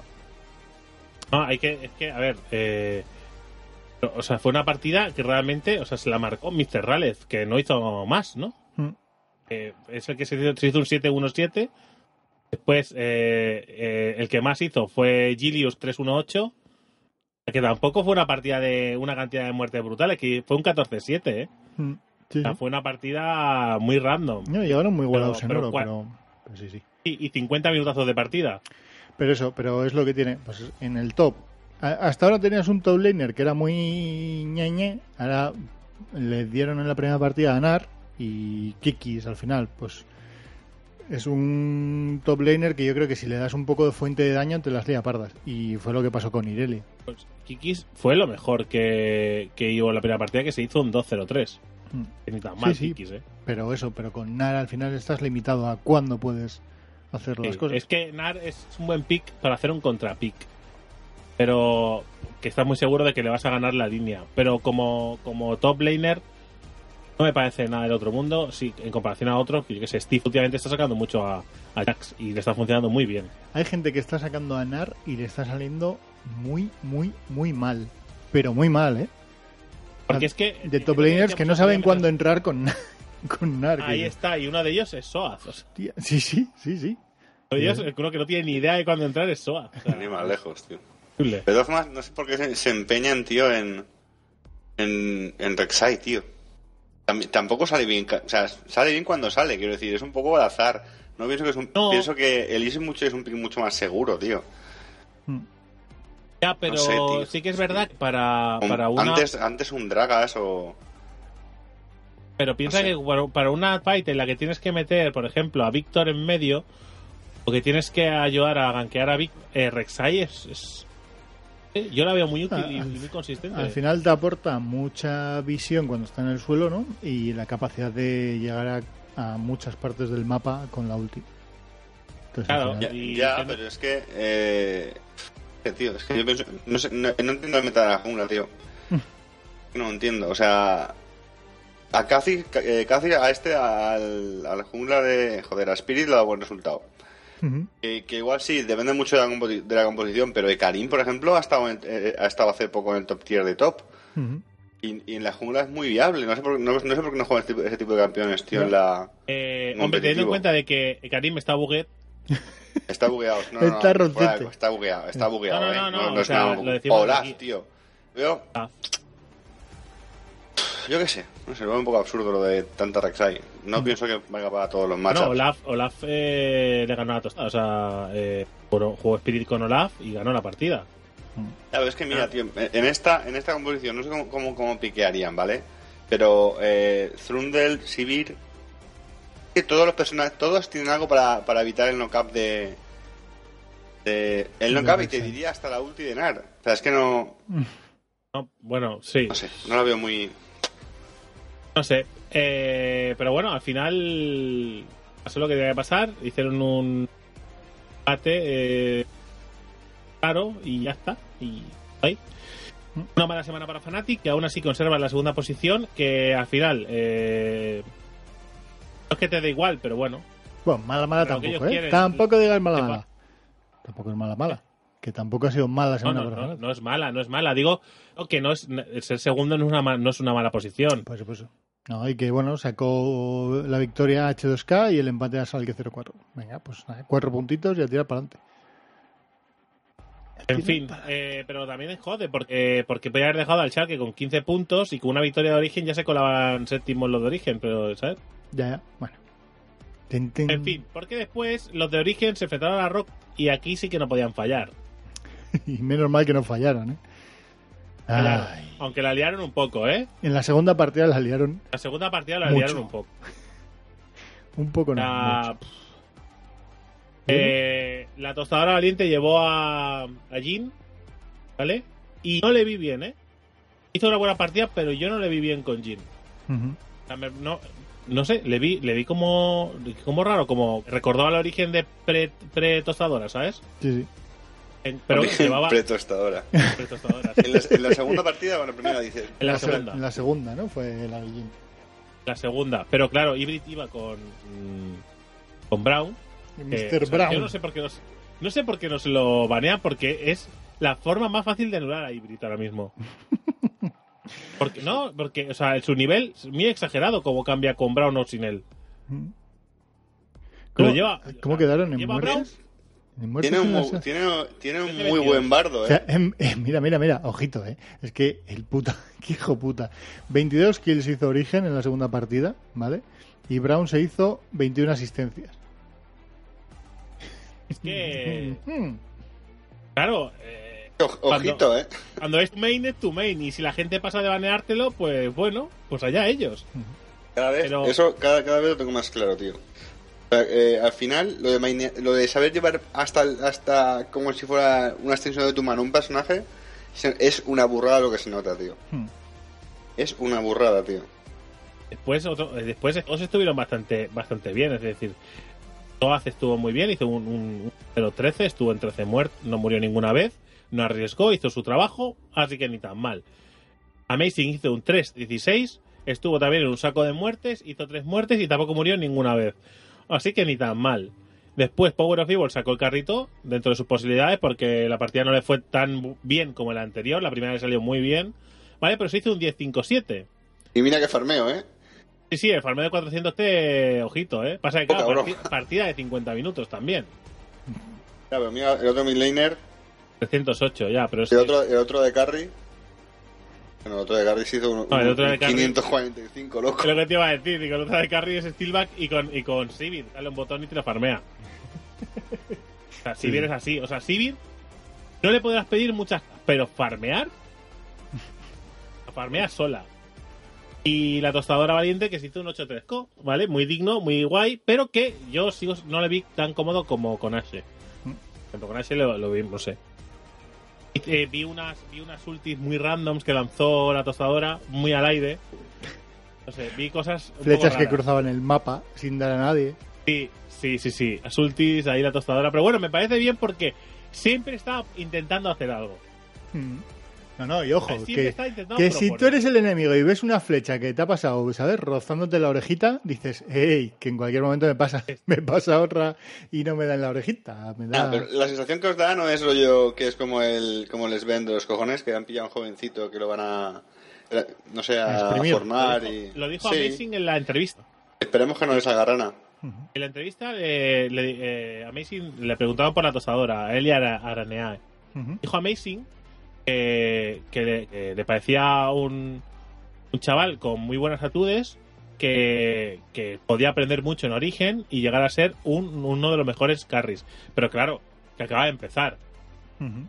No, hay que, es que, a ver, eh, o sea, fue una partida que realmente, o sea, se la marcó Mr. Ralez, que no hizo más, ¿no? Mm. Eh, es el que se hizo, se hizo un 7-1-7. Después, eh, eh, el que más hizo fue Gilius 3-1-8. Que tampoco fue una partida de una cantidad de muertes brutales, que fue un 14-7, ¿eh? mm, sí, O sea, sí. fue una partida muy random. No, llegaron muy Pero- en oro, pero, pero sí, sí. Y, y 50 minutazos de partida. Pero eso, pero es lo que tiene. Pues en el top. Hasta ahora tenías un top laner que era muy ñeñe. Ahora le dieron en la primera partida a Nar y Kikis al final. Pues es un top laner que yo creo que si le das un poco de fuente de daño te las lía pardas. Y fue lo que pasó con Irelia. Pues Kikis fue lo mejor que, que iba en la primera partida, que se hizo un 2-0-3. Mm. Tan mal, Sí, ¿eh? Pero eso, pero con Nar al final estás limitado a cuándo puedes hacer las Sí, cosas. Es que Nar es un buen pick para hacer un contrapick. Pero que estás muy seguro de que le vas a ganar la línea. Pero como, como top laner, no me parece nada del otro mundo. Sí, en comparación a otros, que yo que sé, Steve últimamente está sacando mucho a, a Jax y le está funcionando muy bien. Hay gente que está sacando a Nar y le está saliendo muy, muy, muy mal. Pero muy mal, ¿eh? Porque es que. de top laners que no saben cuándo pero- entrar con, con Nar. que Ahí está, y uno de ellos es Soaz. "Hostia". Sí, sí, sí, sí. Yo creo que no tiene ni idea de cuándo entrar es SOA. O sea, Ni más lejos, tío. todas formas, no sé por qué se, se empeñan, tío, en, en, en Rek'Sai, tío. Tam- tampoco sale bien, o sea, sale bien cuando sale, quiero decir, es un poco al azar. No pienso que es un, No. pienso que el Easy mucho es un pick mucho más seguro, tío. Ya, pero No sé, tío. sí que es verdad que para, Un- para una... Antes, antes un Dragas o... Pero piensa no sé. que para, una fight en la que tienes que meter, por ejemplo, a Víctor en medio, o que tienes que ayudar a gankear a Víctor, eh, Rek'Sai es, es- eh, Yo la veo muy útil y Ah, muy consistente. Al final te aporta mucha visión cuando está en el suelo, ¿no? Y la capacidad de llegar a, a muchas partes del mapa con la ulti. Entonces, Claro, final- Ya, pero es que... Eh, tío, es que yo pienso... No, sé, no, no entiendo el meta de la jungla, tío. No entiendo, o sea... A Kazi, eh, a este, al, al jungla de... Joder, a Spirit le da buen resultado. Que, que igual sí, depende mucho de la, de la composición, pero Karim, por ejemplo, ha estado, en- eh, ha estado hace poco en el top tier de top. Y, y en la jungla es muy viable. No sé por, no, no sé por qué no juegan ese tipo, ese tipo de campeones, tío. En la, Eh, hombre, teniendo en cuenta de que Karim está buguet, está bugueado. No, no, no, Está. Está bugueado, está bugueado. No, no, eh. no, no, o es sea, nada- Olaf, aquí. tío. Yo, Ah. yo qué sé. No sé, lo veo un poco absurdo lo de tanta Rek'Sai. No pienso que valga para todos los matchups. Mm. no, Olaf, Olaf eh, le ganó a Tostada. O sea, eh, jugó Spirit con Olaf y ganó la partida. Claro, es que mira, tío, en esta, en esta composición no sé cómo, cómo, cómo piquearían, ¿vale? Pero eh, Thrundel, Sivir, que todos los personajes, todos tienen algo para, para evitar el knock-up de, de- El knock-up y te diría hasta la ulti de Nar. O sea, es que no, No, bueno, sí. no sé, no la veo muy... No sé. Eh, pero bueno, al final pasó lo que tenía que pasar. Hicieron un empate eh, claro y ya está. Y ahí. Una mala semana para Fnatic, que aún así conserva la segunda posición, que al final eh, es que te da igual, pero bueno. Bueno, mala mala Pero tampoco, ¿eh? quieren- Tampoco digas mala mala. Tampoco es mala mala. Que tampoco ha sido mala No, semana no, es mala, no es mala. Digo que no es ser segundo no es una, no es una mala posición. Pues pues No, y que bueno, sacó la victoria a H2K y el empate a Salque 0-4. Venga, pues nada, cuatro puntitos y a tirar para adelante. En fin, eh, pero también es jode, porque, porque podía haber dejado al Schalke con 15 puntos y con una victoria de origen ya se colaban séptimos los de origen, pero, ¿sabes? Ya, ya, bueno. En fin, porque después los de origen se enfrentaron a Rock y aquí sí que no podían fallar. Y menos mal que no fallaron, ¿eh? Aunque la liaron un poco, ¿eh? En la segunda partida la liaron La segunda partida la Mucho. liaron un poco. un poco, no. La, mucho. eh, la tostadora valiente llevó a, a Jin, ¿vale? Y no le vi bien, ¿eh? Hizo una buena partida, pero yo no le vi bien con Jin. Ujú. O sea, me- no, no sé, le vi, le vi como, como raro, como recordó al origen de pre, pre-tostadora, ¿sabes? Sí, sí. En- pero llevaba Pretostadora. En la, en la segunda partida, bueno, primera dices... En la se- segunda. en la segunda, ¿no? Fue la Guillín. La segunda. Pero claro, Hybrid iba con, mm, con Brown. Y que, Mr. o sea, Brown. Yo no sé por qué nos, no sé por qué nos lo banean, porque es la forma más fácil de anular a Hybrid ahora mismo. Porque, no, porque, o sea, su nivel es muy exagerado como cambia con Brown o sin él. ¿Cómo, lleva- cómo quedaron en muertes? En muertes Tiene un, en la mu- se- tiene, tiene un muy 22. buen bardo, O ¿eh? sea, em- eh, mira, mira, mira, ojito, eh. Es que el puta, qué hijo puta. 22 kills hizo Origen en la segunda partida, ¿vale? Y Brown se hizo 21 asistencias. Es que, Mm. claro, eh, Oj- Ojito, ¿eh? cuando es tu main es tu main. Y si la gente pasa de baneártelo, pues bueno, pues allá ellos. Cada vez, Pero- eso cada, cada vez lo tengo más claro, tío. O sea, eh, al final, lo de, maine- lo de saber llevar hasta, hasta como si fuera una extensión de tu mano un personaje, es una burrada lo que se nota, tío. Hmm. Es una burrada, tío. Después, otro, eh, después todos estuvieron bastante, bastante bien, es decir, Toaz estuvo muy bien, hizo un, un, un 0-13, estuvo en 13 muertos, no murió ninguna vez, no arriesgó, hizo su trabajo, así que ni tan mal. Amazing hizo un 3-16, estuvo también en un saco de muertes, hizo 3 muertes y tampoco murió ninguna vez. Así que ni tan mal. Después Power of Evil sacó el carrito dentro de sus posibilidades porque la partida no le fue tan bien como la anterior, la primera le salió muy bien, ¿vale? Pero se hizo un 10-5-7. Y mira que farmeo, ¿eh? Sí, sí, el farmeo de 400 t ojito, ¿eh? Pasa que, claro, broma. parti- partida de 50 minutos también. Claro, pero mira, el otro midlaner, 308, ya, pero es el que- otro, el otro de carry. Bueno, el otro de carry se hizo un, No, el un- otro de un carry- 545, loco. Es lo que te iba a decir, digo, el otro de carry es Steelback y con, y con Sivir, dale un botón y te lo farmea. o sea, Sivir es así, o sea, Sivir no le podrás pedir muchas, pero farmear, farmea sola. Y la tostadora valiente que se hizo un 8-3 ¿vale? Muy digno, muy guay, pero que yo sigo, no le vi tan cómodo como con Ashe. Por ejemplo, con Ashe lo, lo vi, no sé. Eh, vi unas vi unas ultis muy randoms que lanzó la tostadora, muy al aire. No sé, vi cosas. un poco Flechas que raras. cruzaban el mapa sin dar a nadie. Sí, sí, sí, sí. Las ultis, ahí la tostadora. Pero bueno, me parece bien porque siempre está intentando hacer algo. Mm. No, no, y ojo, que, que si tú eres el enemigo y ves una flecha que te ha pasado, ¿sabes? Rozándote la orejita, dices, hey, que en cualquier momento me pasa, me pasa otra y no me da en la orejita. Me da... Ah, pero la sensación que os da no es rollo que es como el como les ven de los cojones que han pillado a un jovencito que lo van a eh, no sé A exprimir. formar Lo y dijo, lo dijo Sí. Amazing en la entrevista. esperemos que no les haga rana En la entrevista, le, le- eh, Amazing le preguntaban por la tostadora, a él y a Ara- Aranea. Ujú. Dijo Amazing que, que le, que le parecía un, un chaval con muy buenas actitudes que, que podía aprender mucho en origen y llegar a ser un- uno de los mejores carries. Pero claro, que acaba de empezar.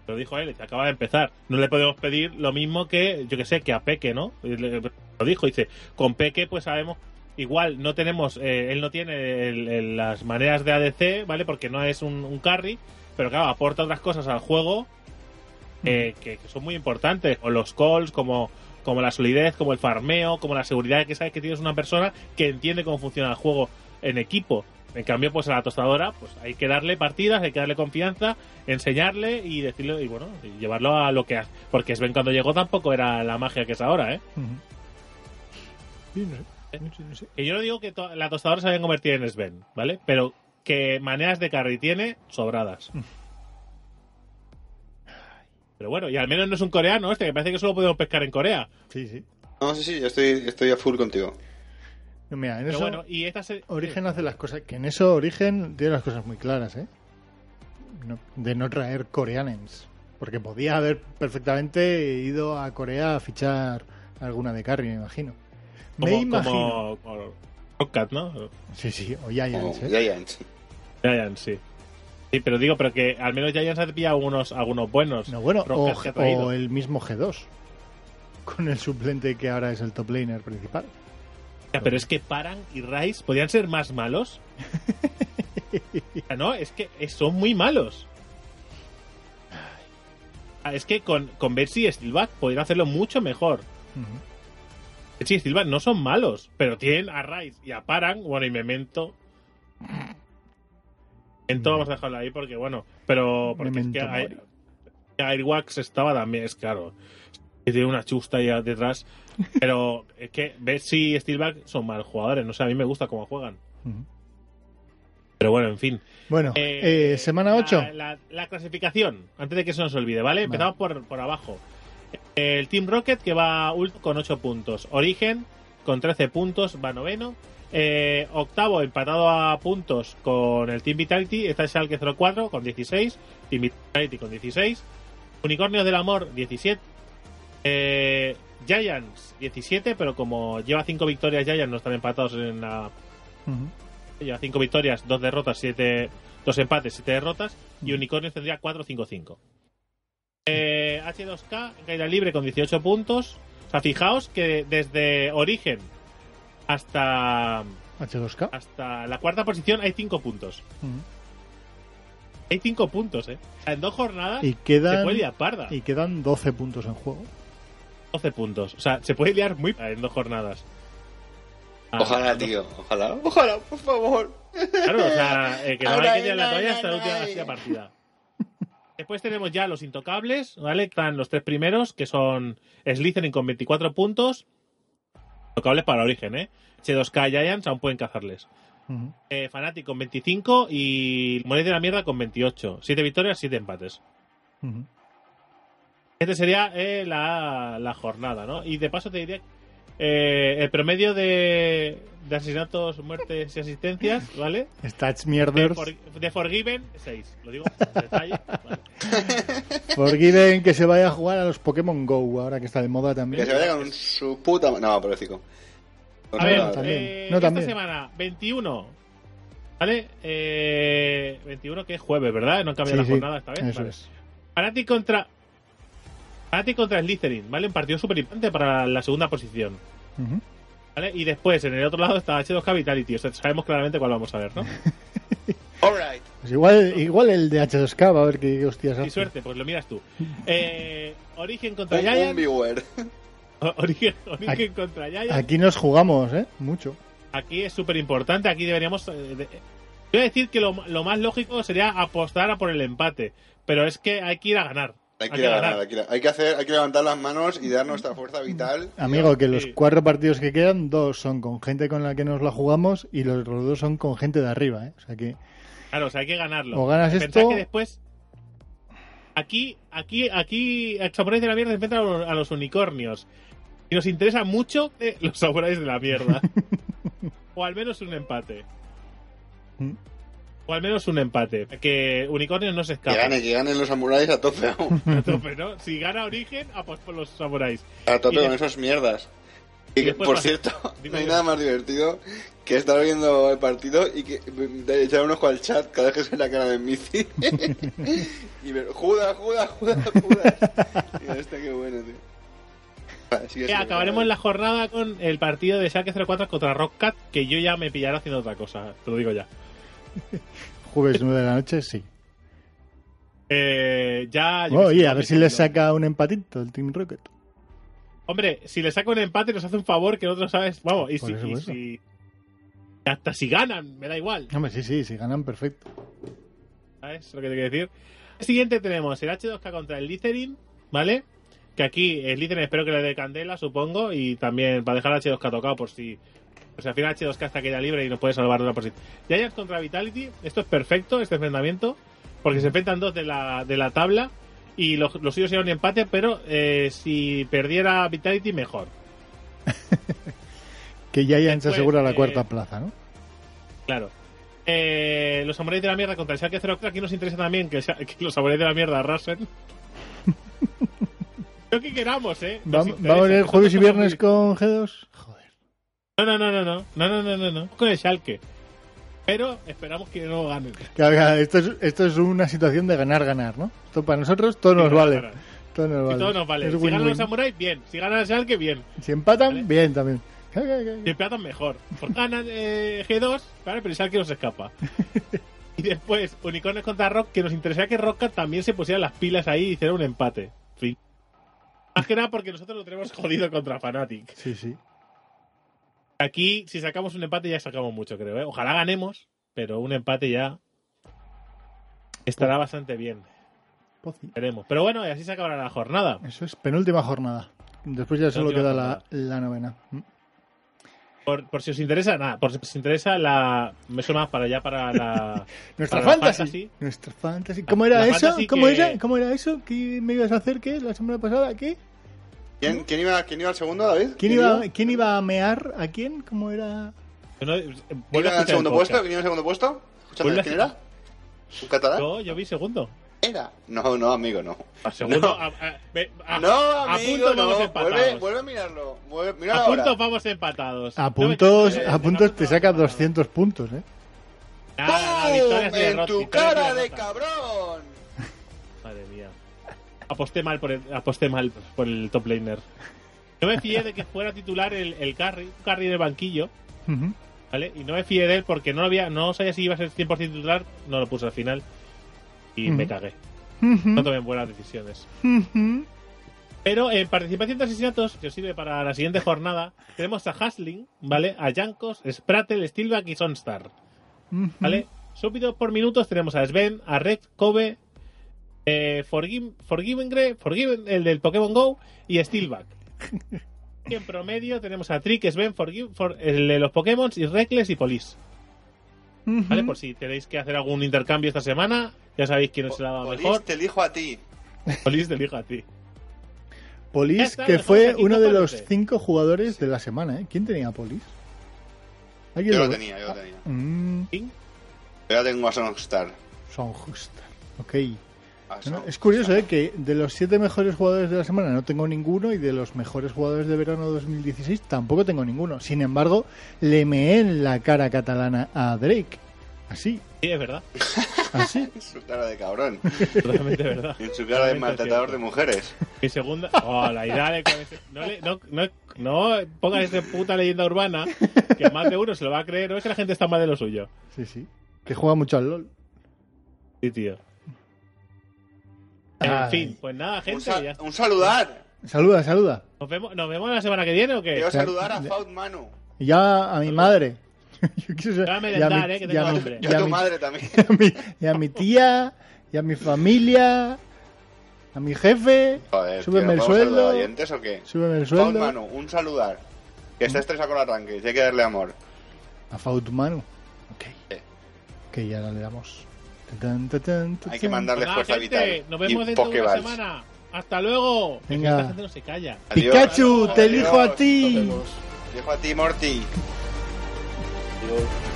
Lo dijo él, que acaba de empezar. No le podemos pedir lo mismo que, yo que sé, que a Peque, ¿no? Lo dijo, dice, con Peque pues sabemos, igual no tenemos, eh, él no tiene el- el- las maneras de ADC, ¿vale? Porque no es un, un carry, pero claro, aporta otras cosas al juego eh, que, que son muy importantes, o los calls, como, como la solidez, como el farmeo, como la seguridad de que sabes que tienes una persona que entiende cómo funciona el juego en equipo. En cambio, pues a la tostadora, pues hay que darle partidas, hay que darle confianza, enseñarle y decirle, y bueno, y llevarlo a lo que hace. Porque Sven cuando llegó tampoco era la magia que es ahora, ¿eh? Ujú. Sí, no sé. No sé, no sé. Que yo no digo que to- la tostadora se vaya a convertir en Sven, ¿vale? Pero que maneras de carry tiene sobradas. Pero bueno, y al menos no es un coreano este, que parece que solo podemos pescar en Corea. Sí, sí. no sí sí yo estoy estoy a full contigo No, Mira, en Pero eso bueno, y esta se... Origen hace las cosas, que en eso Origen tiene las cosas muy claras, ¿eh? No- de no traer coreanens. Porque podía haber perfectamente ido a Corea a fichar alguna de carry, me imagino. como, me imagino. Como, como ¿no? Sí, sí, o Giants, ¿eh? Giants Giants, sí. Sí, pero digo, pero que al menos Giants ha pillado algunos, algunos buenos. No, bueno, o, o el mismo G2. Con el suplente que ahora es el top laner principal. Ya, pero es que Paran y Rice podían ser más malos. No, es que son muy malos. Ah, Es que con, con Betsy y Steelback podrían hacerlo mucho mejor. Ujú. Betsy y Steelback no son malos, pero tienen a Rice y a Paran, bueno, y Memento. Memento vamos a dejarlo ahí porque, bueno, pero porque es que Memento Air- mori. Airwax estaba también, es claro. Y tiene una chusta ahí detrás. Pero es que Betsy y Steelback son mal jugadores, no sé, a mí me gusta cómo juegan. Pero bueno, en fin. Bueno, Eh, eh, semana la- 8. La, la clasificación, antes de que se nos olvide, ¿vale? Empezamos por, por abajo. El Team Rocket que va con 8 puntos. Origen con 13 puntos, va noveno. Eh, octavo, empatado a puntos con el Team Vitality, está Schalke 04 con 16. Team Vitality con 16. Unicornios del Amor 17. Eh, Giants 17, pero como lleva 5 victorias Giants, no están empatados en la. Lleva 5 victorias, 2 derrotas, 7 dos empates, 7 derrotas. Y Unicornios tendría 4-5-5. Eh, H2K en caída libre con 18 puntos. O sea, fijaos que desde origen hasta, H2K. hasta la cuarta posición hay 5 puntos. Hay 5 puntos, ¿eh? O sea, en dos jornadas Y se quedan, puede liar parda. y quedan 12 puntos en juego. 12 puntos. O sea, se puede liar muy parda en dos jornadas. Ah, ojalá tío ojalá ojalá por favor Claro, o sea, eh, que no hay que tirar la toalla hasta la última partida. Después tenemos ya los intocables, ¿vale? Están los tres primeros, que son Slytherin con 24 puntos. Intocables para origen, ¿eh? H2K Giants aún pueden cazarles. Ujú. Eh, Fnatic con 25 y Moneda de la Mierda con 28. 7 victorias, 7 empates. Ujú. Este sería eh, la, la jornada, ¿no? Y de paso te diría eh, el promedio de, de asesinatos, muertes y asistencias, ¿vale? Stats De, mierders. For- de Forgiven, 6. Lo digo en detalle. Vale. Forgiven que se vaya a jugar a los Pokémon Go, ahora que está de moda Que también. se vaya con su puta... No, pobrecito. A ver, también. eh, No, esta también. semana, 21. ¿Vale? Eh, 21 que es jueves, ¿verdad? No han cambiado Sí, la sí, jornada esta vez. eso Vale. es. Fnatic contra. Fnatic contra Slytherin, ¿vale? Un partido súper importante para la segunda posición. ¿Vale? Y después, en el otro lado está H2K Vitality. O sea, sabemos claramente cuál vamos a ver, ¿no? Alright. Pues igual, igual el de H2K, va a ver qué hostias Y hace. suerte, pues lo miras tú. Eh, Origen contra viewer. Origen, Origen contra Giants. Aquí nos jugamos, ¿eh? Mucho. Aquí es súper importante. Aquí deberíamos. eh, de- Voy a decir que lo, lo más lógico sería apostar a por el empate. Pero es que hay que ir a ganar. Hay que ganar, hay que, hay hacer, hay que levantar las manos y dar nuestra fuerza vital. Amigo, que los Sí. cuatro partidos que quedan, dos son con gente con la que nos la jugamos y los otros dos son con gente de arriba, ¿eh? O sea que Claro, o sea, hay que ganarlo. O ganas Pensad esto- que después. Aquí, aquí, aquí, el Samuráis de la Mierda se enfrenta a los, a los unicornios. Y nos interesa mucho que los Samuráis de la Mierda. o al menos un empate. O al menos un empate. Que Unicornios no se Que escapa. gane, que ganen los samuráis a tope, aún. A tope, ¿no? Si gana Origen, ah, pues por los Samuráis. A tope Y con esas mierdas. Y que, por pasa- cierto, Dime, no hay nada más divertido que estar viendo el partido y que de echar un ojo al chat cada vez que se ve la cara de Mici y ver, Judas, Judas, Judas, Judas. Y este qué bueno, tío. Eh, sigue, acabaremos la jornada con el partido de Schalke 04 contra Rockcat, que yo ya me pillaré haciendo otra cosa, te lo digo ya. jueves 9 de la noche, sí. Eh, ya. yo Oh, oye, a ver si le saca un empatito el Team Rocket. Hombre, si le saca un empate, nos hace un favor que nosotros, ¿sabes? Vamos, y si. y si- hasta si ganan, me da igual. Hombre, sí, sí, si ganan, perfecto. ¿Sabes lo que te quiero decir? El siguiente tenemos el H2K contra el Litherin, ¿vale? Que aquí el Litherin espero que le dé candela, supongo, y también para dejar al H2K tocado por si. Pues al final H2K está queda libre y nos puede salvar de una posición. Giants contra Vitality, esto es perfecto, este enfrentamiento, porque se enfrentan dos de la, de la tabla y los, los suyos serían un empate, pero eh, si perdiera Vitality, mejor. Que Después, asegura la eh, cuarta plaza, ¿no? Claro. Eh, los samuráis de la mierda contra el Schalke 04. Aquí nos interesa también que, los samuráis de la mierda arrasen. Lo que queramos, ¿eh? Nos vamos a ver jueves y viernes con G2. No, no, no, no, no. No, no, no, no, no. Con el Schalke. Pero esperamos que no ganen. Claro, esto, es, esto es una situación de ganar-ganar, ¿no? Esto para nosotros todo nos vale. ganar. Todo nos vale. todo nos vale. Si ganan los samuráis, bien. Si ganan el Schalke, bien. Si empatan, bien también. Si empatan, mejor. Porque ganan eh, G2, ¿vale? Pero el Schalke no se escapa. y después, Unicornes contra Rock, que nos interesaría que Rockcat también se pusiera las pilas ahí y hiciera un empate. Fin. Más que nada porque nosotros lo tenemos jodido contra Fnatic. Sí, sí. Aquí, si sacamos un empate, ya sacamos mucho, creo. ¿eh? Ojalá ganemos, pero un empate ya estará bastante bien. Veremos. Pero bueno, y así se acabará la jornada. Eso es penúltima jornada. Después ya solo queda la, novena. Mm. Por, por si os interesa, nada, por si os interesa la. Me suena para ya para la. Nuestra para fantasy. fantasy. Nuestra fantasy. ¿Cómo era La eso? ¿Cómo, que- era? ¿Cómo era eso? ¿Qué me ibas a hacer? ¿Qué? ¿La semana pasada? ¿Qué? ¿Quién, quién, iba, ¿Quién iba al segundo, David? ¿Quién iba, ¿Quién iba a mear a quién? ¿Cómo era? No, eh, ¿Quién iba al segundo puesto? ¿Quién iba al segundo puesto? Escúchame, ¿quién era? ¿Un catalán? Yo, yo vi segundo. ¿Era? No, no, amigo, no. A segundo. No. A, a- ve- a- no, a amigo, punto vamos no. empatados. Vuelve, vuelve a mirarlo. Vuelve, míralo a ahora. puntos vamos empatados. A No puntos, a puntos te saca vamos 200 puntos, ¿eh? Nada, ¡Pum! ¡En tu cara de cabrón! Aposté mal por el, aposté mal por el top laner. No me fié de que fuera titular el, el carry, un carry de banquillo. ¿vale? Y no me fié de él porque no lo había, no sabía si iba a ser 100% titular, no lo puse al final y me cagué. No tomé buenas decisiones. Pero en participación de asesinatos, que os sirve para la siguiente jornada, tenemos a Hasling, ¿vale? A Jankos, Spratel, Steelback y Sonstar. ¿vale? Súbidos por minutos tenemos a Sven, a Red, Kobe, eh, Forgiven, Forgiven, Gre- Forgiven, el del Pokémon Go, y Steelback. Y en promedio tenemos a Trick, Sven, Forgiven, For- el de los Pokémon, y Reckless y Police. ¿Vale? Ujú. Por si tenéis que hacer algún intercambio esta semana, ya sabéis quién os la da Polis, mejor. te elijo a ti. Police te elijo a ti. Polis, está, que fue uno ¿no de los cinco jugadores de la semana, ¿eh? ¿Quién tenía a Polis? ¿Alguien Yo lo tenía, yo lo tenía. Mm, Yo ya tengo a Songstar. son justas. Ok. Bueno, es curioso, ¿eh? Que de los siete mejores jugadores de la semana no tengo ninguno y de los mejores jugadores de verano 2016 tampoco tengo ninguno. Sin embargo, le meé en la cara catalana a Drake. Así, Sí, es verdad. así. En su cara de cabrón. Totalmente verdad. En su cara de maltratador de mujeres. Mi segunda. Hola, y dale con ese. No, le- no, no, no pongas esa puta leyenda urbana que más de uno se lo va a creer. No es que la gente está mal de lo suyo. Sí, sí. Que juega mucho al LOL. Sí, tío. En Ay. fin, pues nada, Un, gente. ya- un saludar. Saluda, saluda. ¿Nos, vemos, ¿Nos vemos la semana que viene o qué? Quiero saludar a Faut Manu. Y ya a mi madre. Yo quiero Ya a merendar, eh, que tengo hambre. Yo tu madre también. y a mi- y a mi tía, y a mi familia, a mi jefe. Joder, Súbeme tío, el ¿nos vamos a sueldo. oyentes o qué? Súbeme el Faut sueldo. Manu, un saludar. Que está estresado con el arranque. y Hay que darle amor. A Fautmanu. Ok. Sí. Que ya le damos. Tan, tan, tan, tan, Hay que mandarle Nada, fuerza gente, vital. Nos vemos y dentro de una semana. Hasta luego. Venga. esta gente no se calla. Adiós. Pikachu, te elijo a Adiós. ti. Vemos. Dejo a ti, Morty. Adiós.